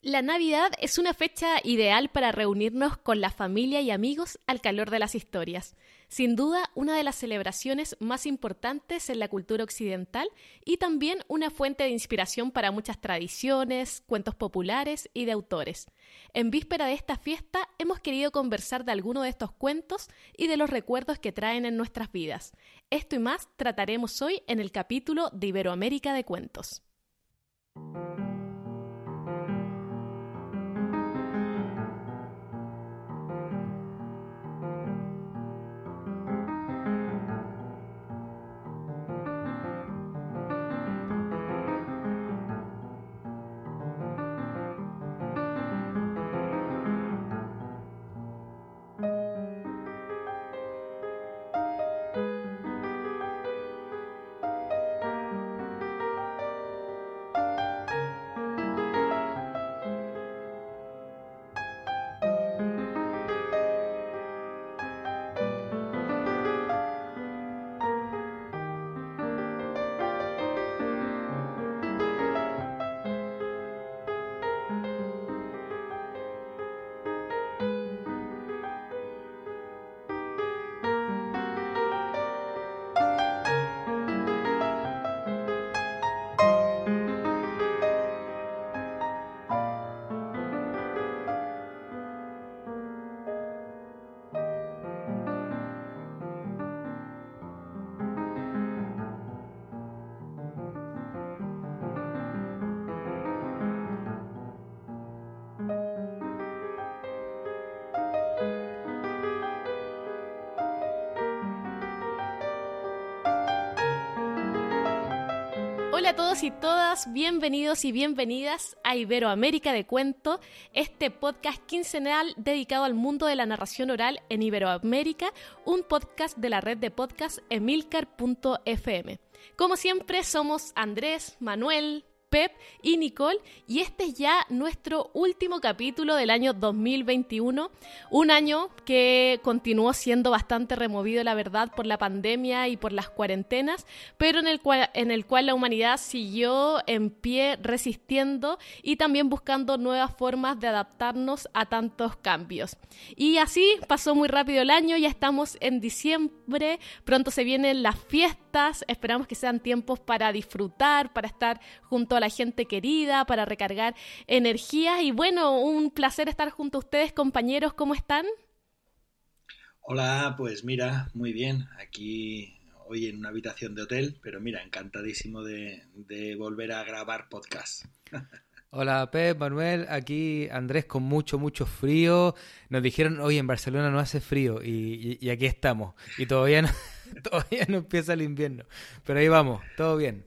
La Navidad es una fecha ideal para reunirnos con la familia y amigos al calor de las historias. Sin duda, una de las celebraciones más importantes en la cultura occidental y también una fuente de inspiración para muchas tradiciones, cuentos populares y de autores. En víspera de esta fiesta hemos querido conversar de algunos de estos cuentos y de los recuerdos que traen en nuestras vidas. Esto y más trataremos hoy en el capítulo de Iberoamérica de Cuentos. Hola a todos y todas, bienvenidos y bienvenidas a Iberoamérica de Cuento, este podcast quincenal dedicado al mundo de la narración oral en Iberoamérica, un podcast de la red de podcast emilcar.fm. Como siempre somos Andrés, Manuel, Pep y Nicole y este es ya nuestro último capítulo del año 2021, un año que continuó siendo bastante removido la verdad por la pandemia y por las cuarentenas, pero en el cual, en el cual la humanidad siguió en pie resistiendo y también buscando nuevas formas de adaptarnos a tantos cambios. Y así pasó muy rápido el año, ya estamos en diciembre, pronto se vienen las fiestas, esperamos que sean tiempos para disfrutar, para estar junto a la gente querida, para recargar energías. Y bueno, un placer estar junto a ustedes, compañeros. ¿Cómo están? Hola, pues mira, muy bien. Aquí hoy en una habitación de hotel, pero mira, encantadísimo de, volver a grabar podcast. Hola Pep, Manuel, aquí Andrés con mucho, mucho frío. Nos dijeron, hoy en Barcelona no hace frío y, y aquí estamos. Y todavía no, todavía no empieza el invierno. Pero ahí vamos, todo bien.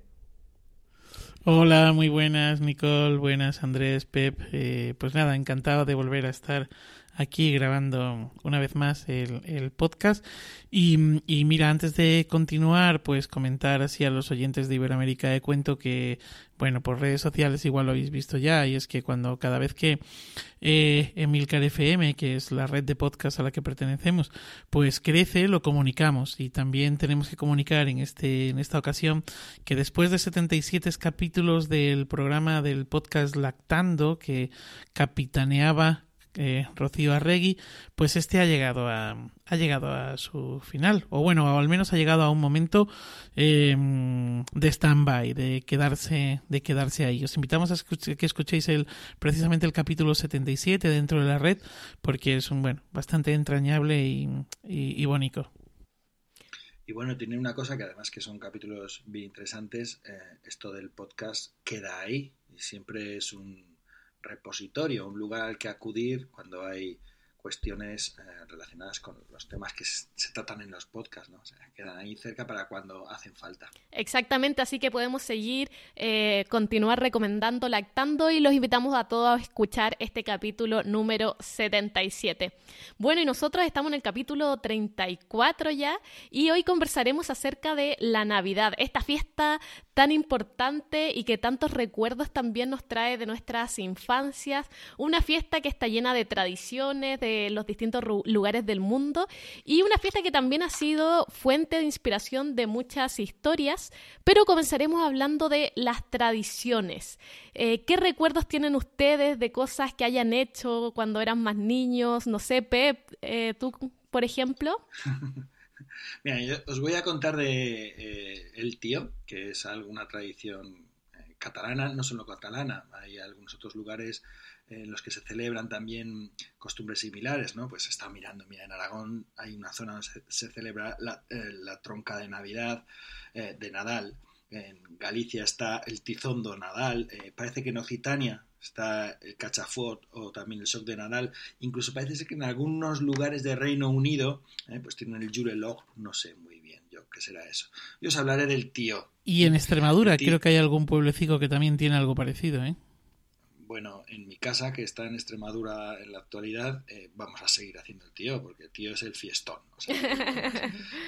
Hola, muy buenas Nicole, buenas Andrés, Pep. Eh, pues nada, encantado de volver a estar aquí grabando una vez más el, podcast. Y, mira, antes de continuar, pues comentar así a los oyentes de Iberoamérica de cuento que, bueno, por redes sociales igual lo habéis visto ya, y es que cuando cada vez que eh, Emilcar FM, que es la red de podcast a la que pertenecemos, pues crece, lo comunicamos. Y también tenemos que comunicar en, este, en esta ocasión que después de 77 capítulos del programa del podcast Lactando, que capitaneaba eh, Rocío Arregui, pues este ha llegado a, ha llegado a su final, o bueno, o al menos ha llegado a un momento eh, de stand-by, de quedarse, de quedarse ahí. Os invitamos a que escuchéis el, precisamente el capítulo 77 dentro de la red, porque es un, bueno, bastante entrañable y, y, bonito. Y bueno, tiene una cosa que además que son capítulos bien interesantes, eh, esto del podcast queda ahí y siempre es un repositorio, un lugar al que acudir cuando hay cuestiones eh, relacionadas con los temas que se tratan en los podcasts, ¿no? Quedan ahí cerca para cuando hacen falta. Exactamente, así que podemos seguir, eh, continuar recomendando, lactando y los invitamos a todos a escuchar este capítulo número 77. Bueno, y nosotros estamos en el capítulo 34 ya y hoy conversaremos acerca de la Navidad, esta fiesta tan importante y que tantos recuerdos también nos trae de nuestras infancias. Una fiesta que está llena de tradiciones de los distintos lugares del mundo y una fiesta que también ha sido fuente de inspiración de muchas historias. Pero comenzaremos hablando de las tradiciones. Eh, ¿Qué recuerdos tienen ustedes de cosas que hayan hecho cuando eran más niños? No sé, Pep, eh, tú, por ejemplo. Mira, yo os voy a contar de eh, El Tío, que es alguna tradición eh, catalana, no solo catalana, hay algunos otros lugares en los que se celebran también costumbres similares, ¿no? Pues está mirando, mira, en Aragón hay una zona donde se, celebra la, eh, la, tronca de Navidad, de Nadal, en Galicia está el tizondo Nadal, parece que en Occitania está el Cachafort o también el Soc de Nadal. Incluso parece ser que en algunos lugares de Reino Unido eh, pues tienen el Jure Log, no sé muy bien yo qué será eso. Yo os hablaré del tío. Y en Extremadura creo que hay algún pueblecito que también tiene algo parecido, ¿eh? Bueno, en mi casa, que está en Extremadura en la actualidad, eh, vamos a seguir haciendo el tío, porque el tío es el fiestón.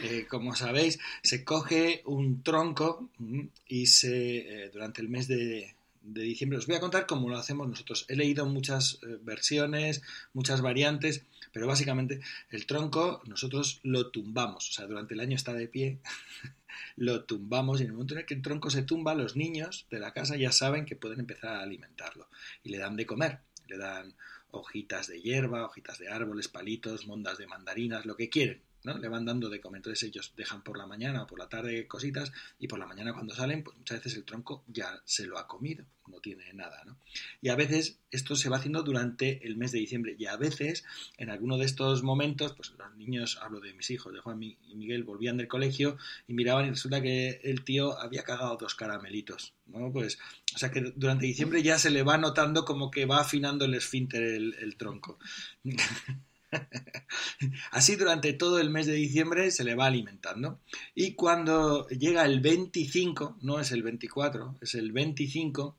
Eh, como sabéis, se coge un tronco mm, y se durante el mes de, de diciembre. Os voy a contar cómo lo hacemos nosotros. He leído muchas eh, versiones, muchas variantes, pero básicamente el tronco nosotros lo tumbamos. O sea, durante el año está de pie, lo tumbamos y en el momento en el que el tronco se tumba, los niños de la casa ya saben que pueden empezar a alimentarlo y le dan de comer. Le dan hojitas de hierba, hojitas de árboles, palitos, mondas de mandarinas, lo que quieren ¿no? Le van dando de comer. Ellos dejan por la mañana o por la tarde cositas y por la mañana cuando salen, pues muchas veces el tronco ya se lo ha comido, no tiene nada, ¿no? Y a veces esto se va haciendo durante el mes de diciembre y a veces en alguno de estos momentos, pues los niños, hablo de mis hijos, de Juan y Miguel, volvían del colegio y miraban y resulta que el tío había cagado dos caramelitos, ¿no? Pues, o sea que durante diciembre ya se le va notando como que va afinando el esfínter el, el tronco. Así durante todo el mes de diciembre se le va alimentando. Y cuando llega el 25, no es el 24, es el 25,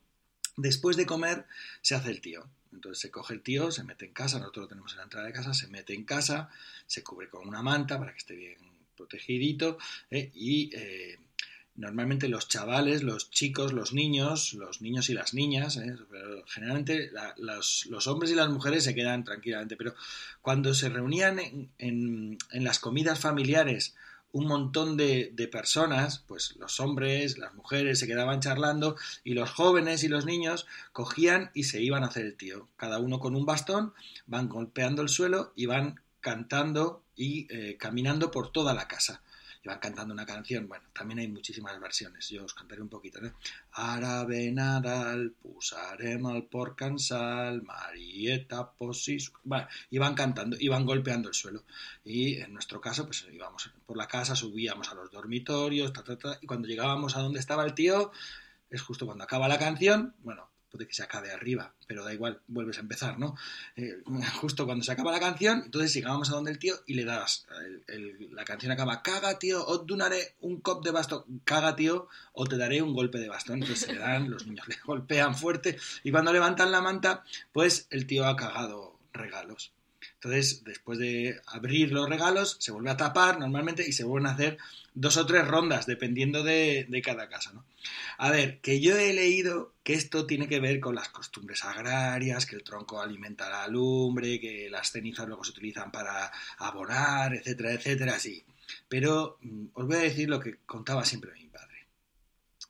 después de comer se hace el tío. Entonces se coge el tío, se mete en casa, nosotros lo tenemos en la entrada de casa, se mete en casa, se cubre con una manta para que esté bien protegidito ¿eh? y eh, normalmente los chavales, los chicos, los niños, los niños y las niñas, ¿eh? pero generalmente los, hombres y las mujeres se quedan tranquilamente, pero cuando se reunían en, las comidas familiares un montón de, de, personas, pues los hombres, las mujeres se quedaban charlando y los jóvenes y los niños cogían y se iban a hacer el tío, cada uno con un bastón, van golpeando el suelo y van cantando y eh, caminando por toda la casa y van cantando una canción. Bueno, también hay muchísimas versiones. Yo os cantaré un poquito, ¿no? Arabe Nadal, pusarem al por cansal, Marieta posis... Bueno, y cantando, y van golpeando el suelo. Y en nuestro caso, pues íbamos por la casa, subíamos a los dormitorios, y cuando llegábamos a donde estaba el tío, es justo cuando acaba la canción, bueno, puede que se acabe arriba, pero da igual, vuelves a empezar, ¿no? Eh, justo cuando se acaba la canción, entonces llegábamos a donde el tío y le das, la canción acaba, caga tío, o donaré un cop de bastón, caga tío, o te daré un golpe de bastón, entonces se le dan, los niños le golpean fuerte y cuando levantan la manta, pues el tío ha cagado regalos. Entonces, después de abrir los regalos, se vuelve a tapar normalmente y se vuelven a hacer dos o tres rondas, dependiendo de, cada casa. ¿no? A ver, que yo he leído que esto tiene que ver con las costumbres agrarias, que el tronco alimenta la lumbre, que las cenizas luego se utilizan para abonar, etcétera, etcétera, sí. Pero mm, os voy a decir lo que contaba siempre mi padre.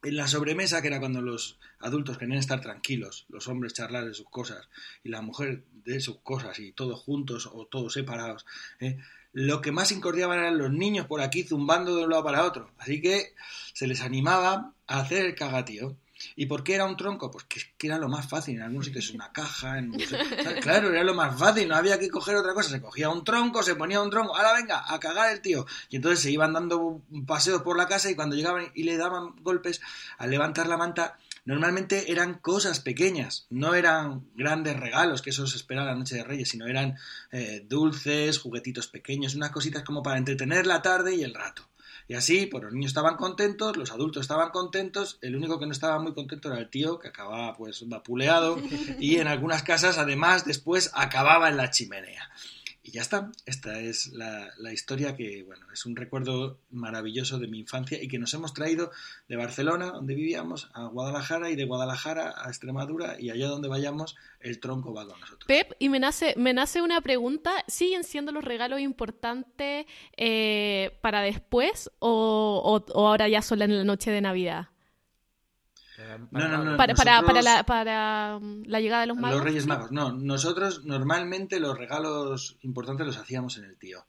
En la sobremesa, que era cuando los adultos querían estar tranquilos, los hombres charlar de sus cosas y la mujer de sus cosas y todos juntos o todos separados, ¿eh? Lo que más incordiaban eran los niños por aquí zumbando de un lado para otro. Así que se les animaba a hacer el cagatío. ¿Y por qué era un tronco? Pues que, era lo más fácil. En algunos sitios una caja. En... Claro, era lo más fácil. No había que coger otra cosa. Se cogía un tronco, se ponía un tronco. Ahora venga, a cagar el tío. Y entonces se iban dando paseos por la casa y cuando llegaban y le daban golpes al levantar la manta, normalmente eran cosas pequeñas, no eran grandes regalos, que eso se espera la noche de Reyes, sino eran eh, dulces, juguetitos pequeños, unas cositas como para entretener la tarde y el rato. Y así, pues los niños estaban contentos, los adultos estaban contentos, el único que no estaba muy contento era el tío, que acababa pues vapuleado, y en algunas casas además después acababa en la chimenea. Y ya está. Esta es la, la, historia que, bueno, es un recuerdo maravilloso de mi infancia y que nos hemos traído de Barcelona, donde vivíamos, a Guadalajara y de Guadalajara a Extremadura y allá donde vayamos, el tronco va con nosotros. Pep, y me nace, me nace una pregunta, ¿siguen siendo los regalos importantes eh, para después o, o, ahora ya solo en la noche de Navidad? No, no, no. Para, para, para, la, para, um, la, llegada de los magos. Los Reyes Magos, no. Nosotros normalmente los regalos importantes los hacíamos en el tío.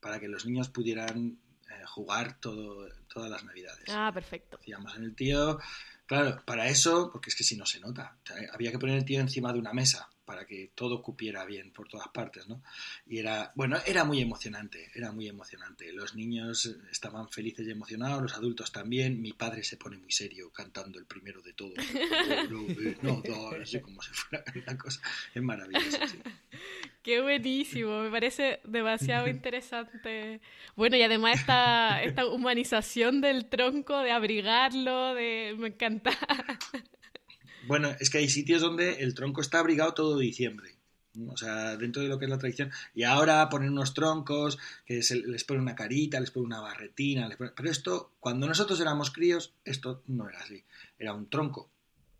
Para que los niños pudieran eh, jugar todo, todas las Navidades. Ah, perfecto. Hacíamos en el tío. Claro, para eso, porque es que si no se nota. había que poner el tío encima de una mesa para que todo cupiera bien por todas partes, ¿no? Y era, bueno, era muy emocionante, era muy emocionante. Los niños estaban felices y emocionados, los adultos también. Mi padre se pone muy serio cantando el primero de todos. No, no, así como si fuera una cosa. Es maravilloso, sí. Qué buenísimo, me parece demasiado interesante. Bueno, y además esta, esta humanización del tronco, de abrigarlo, de... me encanta. Bueno, es que hay sitios donde el tronco está abrigado todo diciembre. O sea, dentro de lo que es la tradición. Y ahora ponen unos troncos, que les ponen una carita, les ponen una barretina. Pero esto, cuando nosotros éramos críos, esto no era así. Era un tronco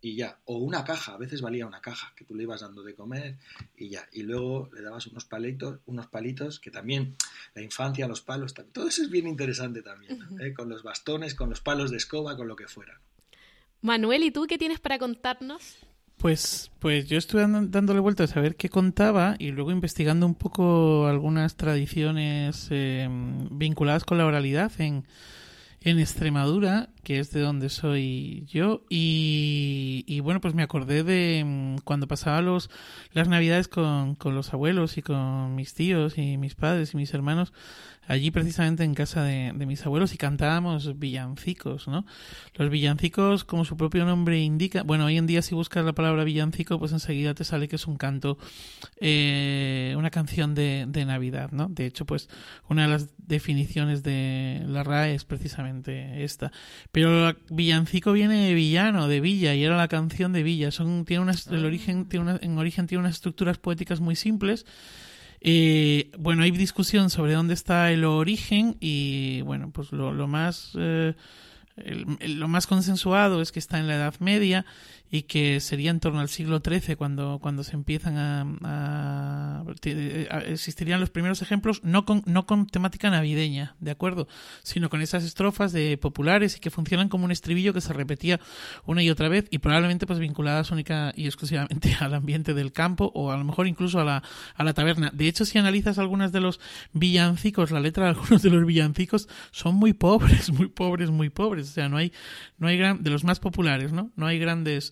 y ya. O una caja, a veces valía una caja, que tú le ibas dando de comer y ya. Y luego le dabas unos palitos, unos palitos, que también la infancia, los palos, todo eso es bien interesante también. ¿eh? Con los bastones, con los palos de escoba, con lo que fuera. Manuel, ¿y tú qué tienes para contarnos? Pues, pues yo estuve dándole vueltas a ver qué contaba y luego investigando un poco algunas tradiciones eh, vinculadas con la oralidad en, en Extremadura, que es de donde soy yo, y, y bueno, pues me acordé de mm, cuando pasaba los, las navidades con, con los abuelos y con mis tíos y mis padres y mis hermanos, allí precisamente en casa de, mis abuelos y cantábamos villancicos, ¿no? Los villancicos, como su propio nombre indica, bueno, hoy en día si buscas la palabra villancico, pues enseguida te sale que es un canto, eh, una canción de, de Navidad, ¿no? De hecho, pues una de las definiciones de la RAE es precisamente esta. Pero villancico viene de villano, de villa, y era la canción de villa. Son, tiene una, el origen, tiene una, en origen tiene unas estructuras poéticas muy simples eh, bueno, hay discusión sobre dónde está el origen y bueno, pues lo, lo más eh, lo más consensuado es que está en la Edad Media y que sería en torno al siglo XIII cuando, cuando se empiezan a, existirían los primeros ejemplos no con, no con temática navideña, ¿de acuerdo? Sino con esas estrofas de populares y que funcionan como un estribillo que se repetía una y otra vez y probablemente pues vinculadas única y exclusivamente al ambiente del campo o a lo mejor incluso a la, a la taberna. De hecho, si analizas algunas de los villancicos, la letra de algunos de los villancicos son muy pobres, muy pobres, muy pobres. O sea, no hay, no hay gran, de los más populares, ¿no? No hay grandes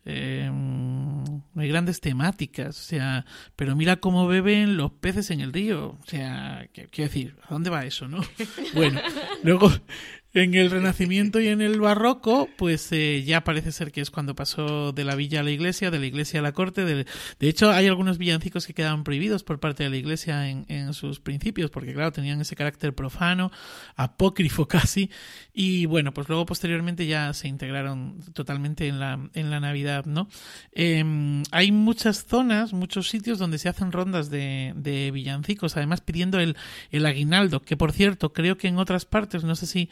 eh, no hay grandes temáticas, o sea, pero mira cómo beben los peces en el río, o sea, quiero decir, ¿a dónde va eso, no? Bueno, luego en el Renacimiento y en el Barroco, pues eh, ya parece ser que es cuando pasó de la villa a la iglesia, de la iglesia a la corte. De, de hecho, hay algunos villancicos que quedaban prohibidos por parte de la iglesia en, en, sus principios, porque claro, tenían ese carácter profano, apócrifo casi. Y bueno, pues luego posteriormente ya se integraron totalmente en la, en la Navidad, ¿no? Eh, hay muchas zonas, muchos sitios donde se hacen rondas de, de villancicos, además pidiendo el, el aguinaldo, que por cierto, creo que en otras partes, no sé si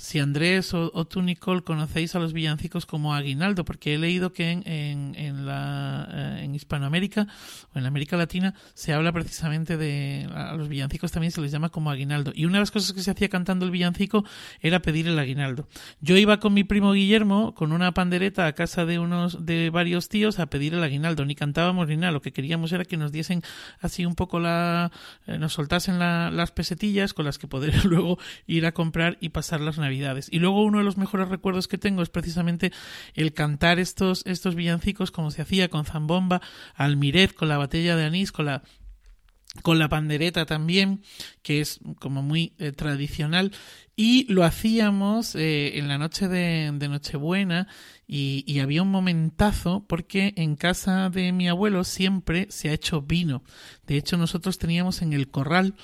si Andrés o, tú, Nicole, conocéis a los villancicos como aguinaldo, porque he leído que en, en, la, eh, en Hispanoamérica o en la América Latina se habla precisamente de. A los villancicos también se les llama como aguinaldo. Y una de las cosas que se hacía cantando el villancico era pedir el aguinaldo. Yo iba con mi primo Guillermo con una pandereta a casa de unos de varios tíos a pedir el aguinaldo. Ni cantábamos ni nada. Lo que queríamos era que nos diesen así un poco la. Eh, nos soltasen las pesetillas con las que poder luego ir a comprar y pasar las navidades y luego uno de los mejores recuerdos que tengo es precisamente el cantar estos, estos villancicos como se hacía con zambomba, almiret, con la botella de anís, con la con la pandereta también, que es como muy eh, tradicional. Y lo hacíamos eh, en la noche de, Nochebuena y, había un momentazo porque en casa de mi abuelo siempre se ha hecho vino. De hecho, nosotros teníamos en el corral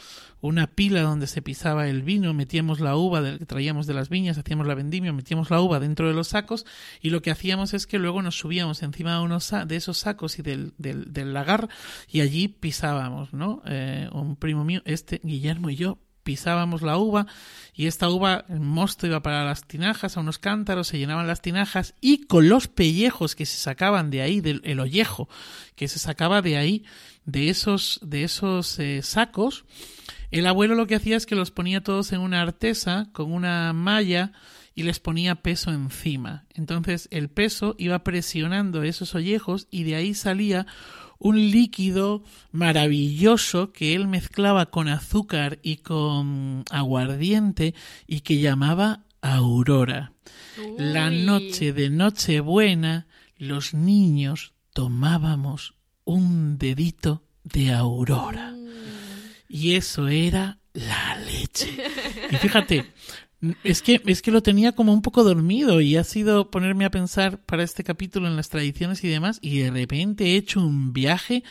una pila donde se pisaba el vino, metíamos la uva que traíamos de las viñas, hacíamos la vendimia, metíamos la uva dentro de los sacos y lo que hacíamos es que luego nos subíamos encima de, unos de esos sacos y del, del, del, lagar y allí pisábamos, ¿no? Eh, un primo mío, este, Guillermo y yo, pisábamos la uva y esta uva, el mosto iba para las tinajas, a unos cántaros, se llenaban las tinajas y con los pellejos que se sacaban de ahí, del el ollejo que se sacaba de ahí, de esos, de esos eh, sacos, el abuelo lo que hacía es que los ponía todos en una artesa con una malla y les ponía peso encima. Entonces el peso iba presionando esos ollejos y de ahí salía un líquido maravilloso que él mezclaba con azúcar y con aguardiente y que llamaba Aurora. Uy. La noche de Nochebuena los niños tomábamos un dedito de Aurora. Mm. Y eso era la leche. Y fíjate, es que, es que lo tenía como un poco dormido y ha sido ponerme a pensar para este capítulo en las tradiciones y demás y de repente he hecho un viaje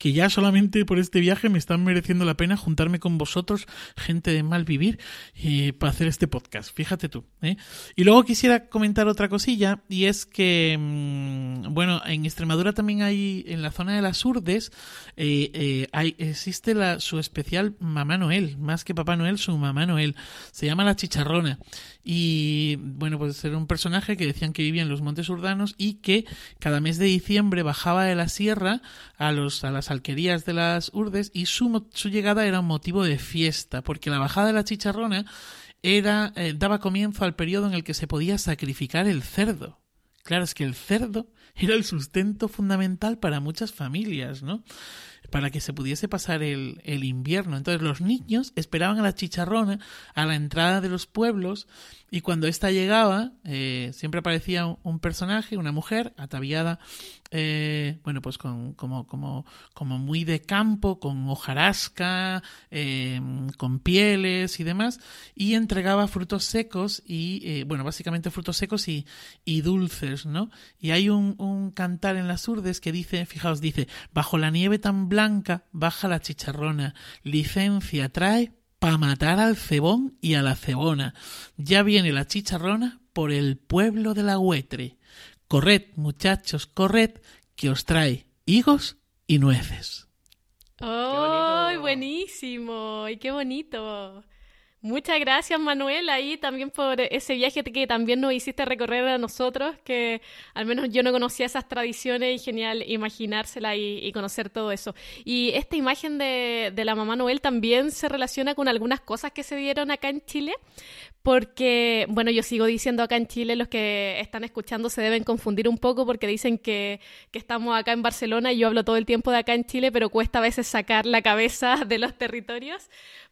que ya solamente por este viaje me están mereciendo la pena juntarme con vosotros, gente de mal vivir, eh, para hacer este podcast. Fíjate tú. ¿eh? Y luego quisiera comentar otra cosilla, y es que, mmm, bueno, en Extremadura también hay, en la zona de las Urdes, eh, eh, hay, existe la, su especial Mamá Noel, más que Papá Noel, su Mamá Noel. Se llama la Chicharrona. Y bueno, pues era un personaje que decían que vivía en los montes urdanos y que cada mes de diciembre bajaba de la sierra a, los, a las alquerías de las urdes y su, su llegada era un motivo de fiesta, porque la bajada de la chicharrona era, eh, daba comienzo al periodo en el que se podía sacrificar el cerdo. Claro, es que el cerdo era el sustento fundamental para muchas familias, ¿no? Para que se pudiese pasar el, el invierno. Entonces los niños esperaban a la chicharrona a la entrada de los pueblos y cuando ésta llegaba eh, siempre aparecía un, personaje, una mujer ataviada, eh, bueno, pues con, como, como, como muy de campo, con hojarasca, eh, con pieles y demás, y entregaba frutos secos y, bueno, básicamente frutos secos y, y dulces, ¿no? Y hay un, un, cantar en las urdes que dice, fijaos, dice, bajo la nieve tan blanca baja la chicharrona, licencia trae para matar al cebón y a la cebona. Ya viene la chicharrona por el pueblo de la Huetre. Corred, muchachos, corred, que os trae higos y nueces. ¡Oh, buenísimo! ¡Y qué bonito! Muchas gracias, Manuel, ahí también por ese viaje que también nos hiciste recorrer a nosotros, que al menos yo no conocía esas tradiciones y genial imaginársela y, y conocer todo eso. Y esta imagen de, la mamá Noel también se relaciona con algunas cosas que se dieron acá en Chile, porque, bueno, yo sigo diciendo acá en Chile, los que están escuchando se deben confundir un poco porque dicen que estamos acá en Barcelona y yo hablo todo el tiempo de acá en Chile, pero cuesta a veces sacar la cabeza de los territorios.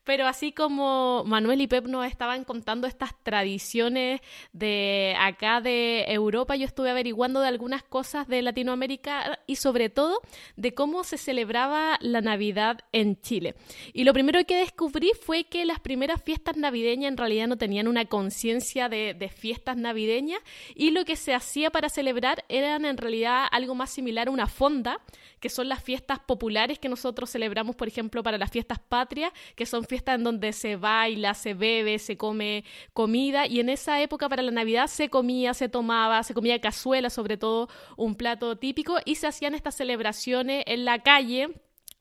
Pero así como Manuel y Pep nos estaban contando estas tradiciones de acá de Europa, yo estuve averiguando de algunas cosas de Latinoamérica y sobre todo de cómo se celebraba la Navidad en Chile. Y lo primero que descubrí fue que las primeras fiestas navideñas en realidad no tenían una conciencia de, fiestas navideñas y lo que se hacía para celebrar eran en realidad algo más similar a una fonda, que son las fiestas populares que nosotros celebramos, por ejemplo, para las fiestas patrias, que son fiestas en donde se baila, se bebe, se come comida. Y en esa época para la Navidad se comía, se tomaba, se comía cazuela, sobre todo un plato típico. Y se hacían estas celebraciones en la calle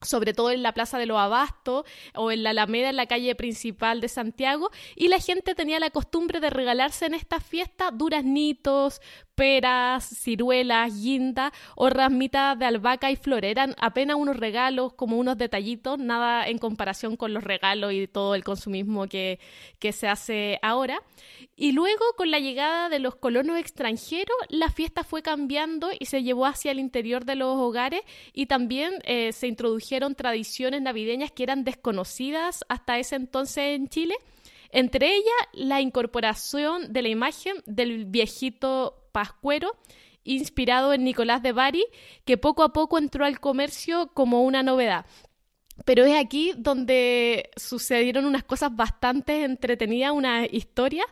sobre todo en la Plaza de los Abastos o en la Alameda, en la calle principal de Santiago, y la gente tenía la costumbre de regalarse en esta fiesta duraznitos, peras, ciruelas, guinda o ramitas de albahaca y flor. Eran apenas unos regalos, como unos detallitos, nada en comparación con los regalos y todo el consumismo que, que se hace ahora. Y luego, con la llegada de los colonos extranjeros, la fiesta fue cambiando y se llevó hacia el interior de los hogares y también eh, se introdujeron tradiciones navideñas que eran desconocidas hasta ese entonces en Chile. Entre ellas, la incorporación de la imagen del viejito pascuero, inspirado en Nicolás de Bari, que poco a poco entró al comercio como una novedad. pero es aquí donde sucedieron unas cosas bastante entretenidas, una historia,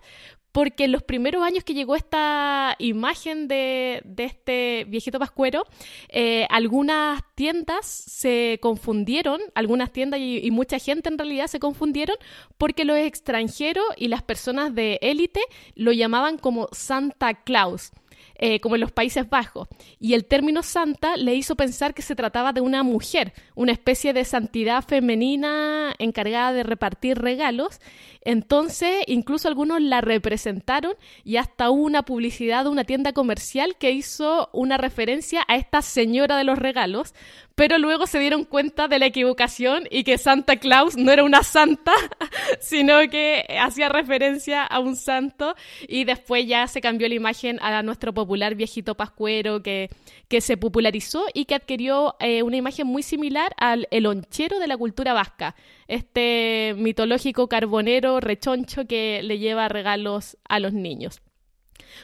porque en los primeros años que llegó esta imagen de, este viejito pascuero, eh, algunas tiendas se confundieron, algunas tiendas y, mucha gente en realidad se confundieron porque los extranjeros y las personas de élite lo llamaban como Santa Claus. Eh, como en los Países Bajos. Y el término santa le hizo pensar que se trataba de una mujer, una especie de santidad femenina encargada de repartir regalos. Entonces, incluso algunos la representaron y hasta hubo una publicidad de una tienda comercial que hizo una referencia a esta señora de los regalos, pero luego se dieron cuenta de la equivocación y que Santa Claus no era una santa, sino que hacía referencia a un santo y después ya se cambió la imagen a nuestro popular viejito pascuero que, que se popularizó y que adquirió eh, una imagen muy similar al el onchero de la cultura vasca, este mitológico carbonero rechoncho que le lleva regalos a los niños.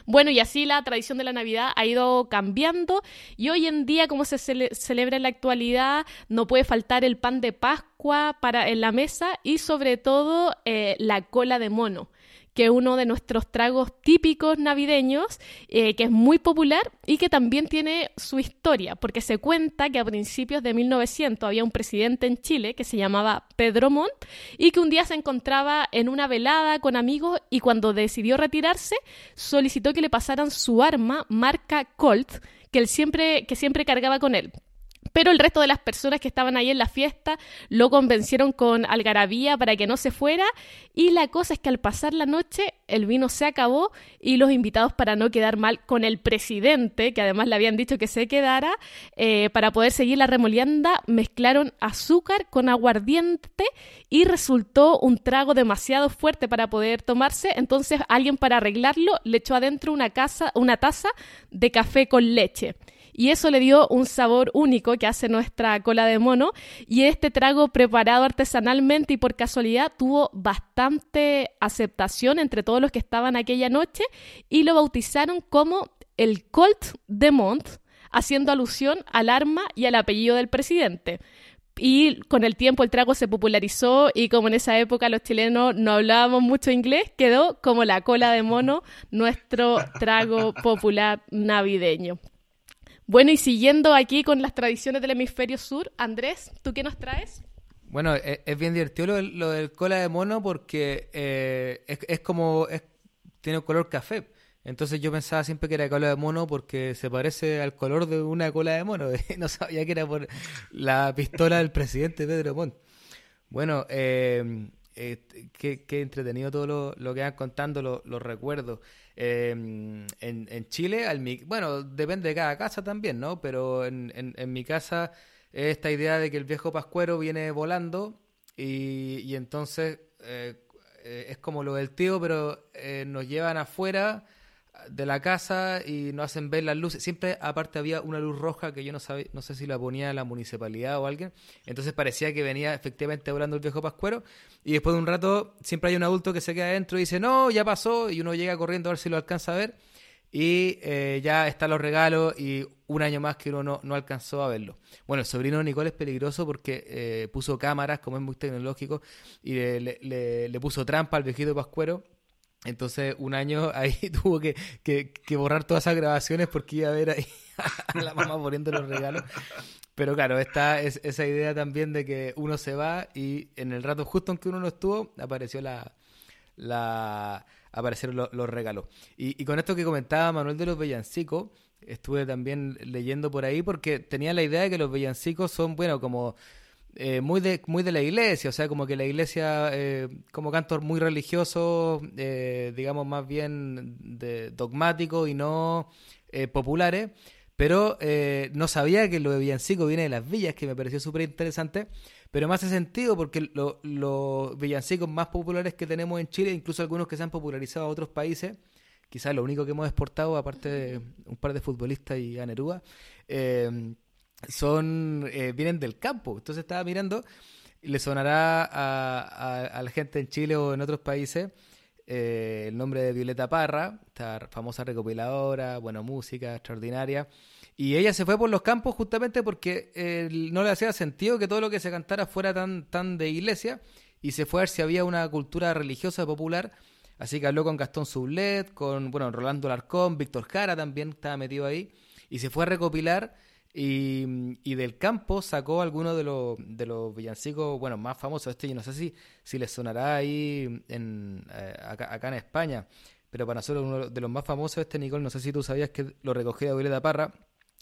Bueno, y así la tradición de la Navidad ha ido cambiando y hoy en día, como se celebra en la actualidad, no puede faltar el pan de Pascua para, en la mesa y sobre todo eh, la cola de mono que es uno de nuestros tragos típicos navideños, eh, que es muy popular y que también tiene su historia, porque se cuenta que a principios de 1900 había un presidente en Chile que se llamaba Pedro Montt y que un día se encontraba en una velada con amigos y cuando decidió retirarse solicitó que le pasaran su arma marca Colt que él siempre que siempre cargaba con él. Pero el resto de las personas que estaban ahí en la fiesta lo convencieron con algarabía para que no se fuera. Y la cosa es que al pasar la noche el vino se acabó y los invitados para no quedar mal con el presidente, que además le habían dicho que se quedara, eh, para poder seguir la remolienda mezclaron azúcar con aguardiente y resultó un trago demasiado fuerte para poder tomarse, entonces alguien para arreglarlo le echó adentro una, casa, una taza de café con leche y eso le dio un sabor único que hace nuestra cola de mono y este trago preparado artesanalmente y por casualidad tuvo bastante aceptación entre todos los que estaban aquella noche y lo bautizaron como el Colt de Mont, haciendo alusión al arma y al apellido del presidente. Y con el tiempo el trago se popularizó y como en esa época los chilenos no hablábamos mucho inglés, quedó como la cola de mono nuestro trago popular navideño. Bueno, y siguiendo aquí con las tradiciones del hemisferio sur, Andrés, ¿tú qué nos traes? Bueno, e, es, bien divertido lo, del cola de mono porque eh, es, como, tiene un color café. Entonces yo pensaba siempre que era cola de mono porque se parece al color de una cola de mono. no sabía que era por la pistola del presidente Pedro Montt. Bueno, eh, eh, qué, entretenido todo lo, lo que van contando, los recuerdos. Em, en, Chile, bueno, depende de cada casa también, ¿no? Pero en, en, mi casa esta idea de que el viejo pascuero viene volando y, entonces eh, eh, es como lo del tío, pero eh, nos llevan afuera de la casa y nos hacen ver las luces. Siempre, aparte, había una luz roja que yo no sabía, no sé si la ponía la municipalidad o alguien. Entonces parecía que venía efectivamente volando el viejo pascuero. Y después de un rato, siempre hay un adulto que se queda adentro y dice, no, ya pasó. Y uno llega corriendo a ver si lo alcanza a ver. Y eh, ya están los regalos y un año más que uno no, alcanzó a verlo. Bueno, el sobrino Nicole es peligroso porque eh, puso cámaras, como es muy tecnológico, y le, le puso trampa al viejito pascuero entonces, un año ahí tuvo que, que, borrar todas esas grabaciones porque iba a ver ahí a la mamá poniendo los regalos. Pero claro, está es, esa idea también de que uno se va y en el rato justo en que uno no estuvo, apareció la, la aparecieron los regalos. Y, y, con esto que comentaba Manuel de los Bellancicos, estuve también leyendo por ahí porque tenía la idea de que los Bellancicos son, bueno, como eh, muy, de, muy de la iglesia, o sea, como que la iglesia, eh, como cantos muy religiosos, eh, digamos más bien de, dogmáticos y no populares, pero no sabía que lo de villancico viene de las villas, que me pareció súper interesante, pero me hace sentido porque los villancicos más populares que tenemos en Chile, incluso algunos que se han popularizado a otros países, quizás lo único que hemos exportado, aparte de un par de futbolistas y a Neruda, son eh, vienen del campo. Entonces estaba mirando le sonará a, a, la gente en Chile o en otros países eh, el nombre de Violeta Parra, esta famosa recopiladora, buena música, extraordinaria. Y ella se fue por los campos justamente porque no le hacía sentido que todo lo que se cantara fuera tan, tan de iglesia y se fue a ver si había una cultura religiosa popular. Así que habló con Gastón Sublet, con bueno, Rolando Larcón, Víctor Jara también estaba metido ahí y se fue a recopilar y, del campo sacó algunos de los, de los villancicos, bueno, más famosos. Este yo no sé si, si les sonará ahí en, eh, acá, en España, pero para nosotros uno de los más famosos, este Nicole, no sé si tú sabías que lo recogió de Violeta Parra,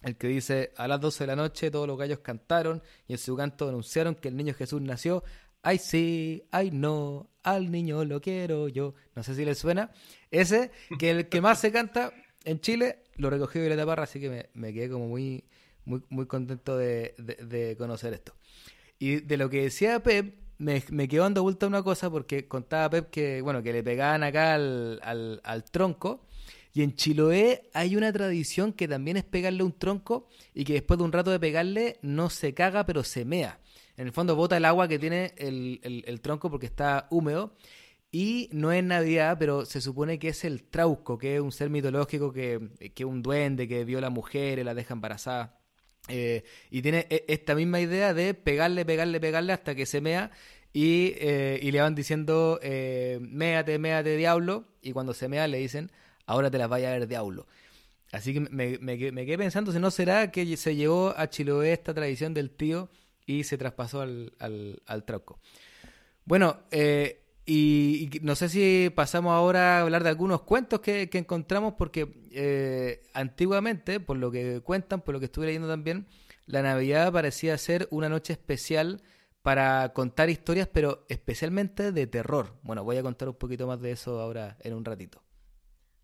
el que dice, a las 12 de la noche todos los gallos cantaron y en su canto anunciaron que el niño Jesús nació. Ay sí, ay no, al niño lo quiero yo. No sé si les suena. Ese, que el que más se canta en Chile, lo recogió Violeta Parra, así que me, me quedé como muy muy, muy contento de, conocer esto. Y de lo que decía Pep, me, me quedó dando vuelta una cosa porque contaba Pep que, bueno, que le pegaban acá al, al, tronco. Y en Chiloé hay una tradición que también es pegarle un tronco y que después de un rato de pegarle no se caga pero se mea. En el fondo bota el agua que tiene el, el, tronco porque está húmedo. Y no es Navidad, pero se supone que es el trauco, que es un ser mitológico que, que un duende que viola a mujeres, la deja embarazada. Eh, y tiene e, esta misma idea de pegarle, pegarle, pegarle hasta que se mea y, eh, y le van diciendo, eh, méate, méate, diablo, y cuando se mea le dicen, ahora te las vaya a ver, diablo. Así que me, quedé pensando si no será que se llevó a Chiloé esta tradición del tío y se traspasó al, al. Bueno, eh, y, no sé si pasamos ahora a hablar de algunos cuentos que, encontramos, porque eh, antiguamente, por lo que cuentan, por lo que estuve leyendo también, la Navidad parecía ser una noche especial para contar historias, pero especialmente de terror. Bueno, voy a contar un poquito más de eso ahora en un ratito.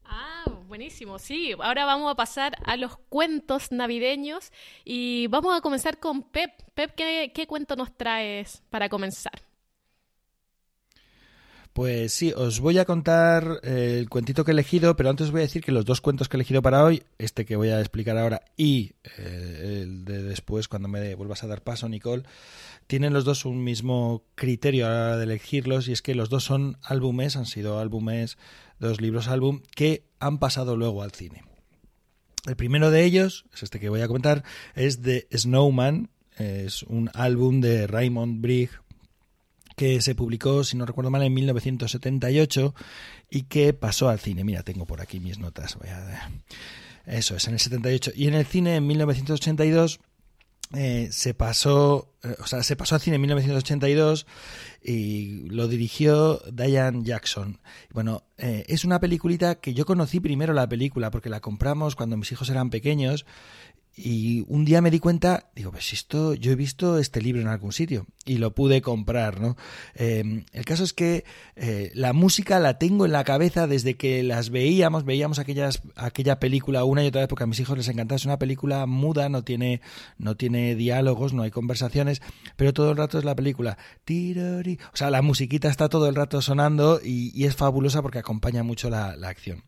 Ah, buenísimo, sí. Ahora vamos a pasar a los cuentos navideños y vamos a comenzar con Pep. Pep, ¿qué, qué cuento nos traes para comenzar? Pues sí, os voy a contar eh, el cuentito que he elegido, pero antes voy a decir que los dos cuentos que he elegido para hoy, este que voy a explicar ahora y eh, el de después, cuando me vuelvas a dar paso, Nicole, tienen los dos un mismo criterio a la hora de elegirlos y es que los dos son álbumes, han sido álbumes, dos libros álbum, que han pasado luego al cine. El primero de ellos, es este que voy a comentar, es The Snowman, es un álbum de Raymond Brigg que se publicó, si no recuerdo mal, en 1978 y que pasó al cine. Mira, tengo por aquí mis notas. Voy a... Eso es, en el 78. Y en el cine, en 1982, eh, se pasó, eh, o sea, se pasó al cine en 1982 y lo dirigió Diane Jackson. Bueno, eh, es una peliculita que yo conocí primero la película porque la compramos cuando mis hijos eran pequeños y un día me di cuenta, digo, pues esto, yo he visto este libro en algún sitio y lo pude comprar, ¿no? Em, el caso es que eh, la música la tengo en la cabeza desde que las veíamos, veíamos aquellas, aquella película una y otra vez porque a mis hijos les encanta. Es una película muda, no tiene, no tiene diálogos, no hay conversaciones, pero todo el rato es la película. O sea, la musiquita está todo el rato sonando y, es fabulosa porque acompaña mucho la, la acción.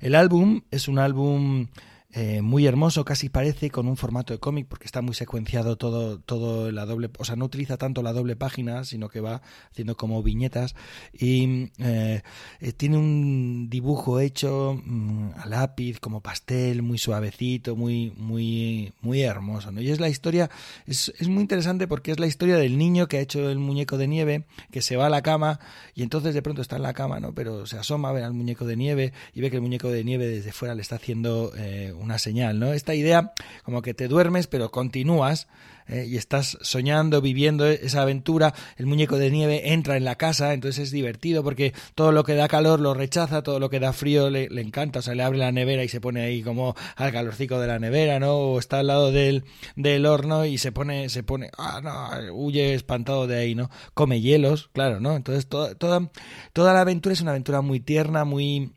El álbum es un álbum eh, muy hermoso, casi parece con un formato de cómic porque está muy secuenciado todo, todo la doble, o sea, no utiliza tanto la doble página, sino que va haciendo como viñetas y eh, eh, tiene un dibujo hecho mm, a lápiz, como pastel, muy suavecito, muy, muy, muy hermoso, ¿no? Y es la historia, es, es muy interesante porque es la historia del niño que ha hecho el muñeco de nieve, que se va a la cama y entonces de pronto está en la cama, ¿no? Pero se asoma, ve al muñeco de nieve y ve que el muñeco de nieve desde fuera le está haciendo una señal, ¿no? Esta idea como que te duermes pero continúas eh, y estás soñando, viviendo esa aventura, el muñeco de nieve entra en la casa, entonces es divertido porque todo lo que da calor lo rechaza, todo lo que da frío le, encanta, o sea, le abre la nevera y se pone ahí como al calorcico de la nevera, ¿no? O está al lado del, del horno y se pone, se pone, ah, no, huye espantado de ahí, ¿no? Come hielos, claro, ¿no? Entonces toda, toda, toda la aventura es una aventura muy tierna, muy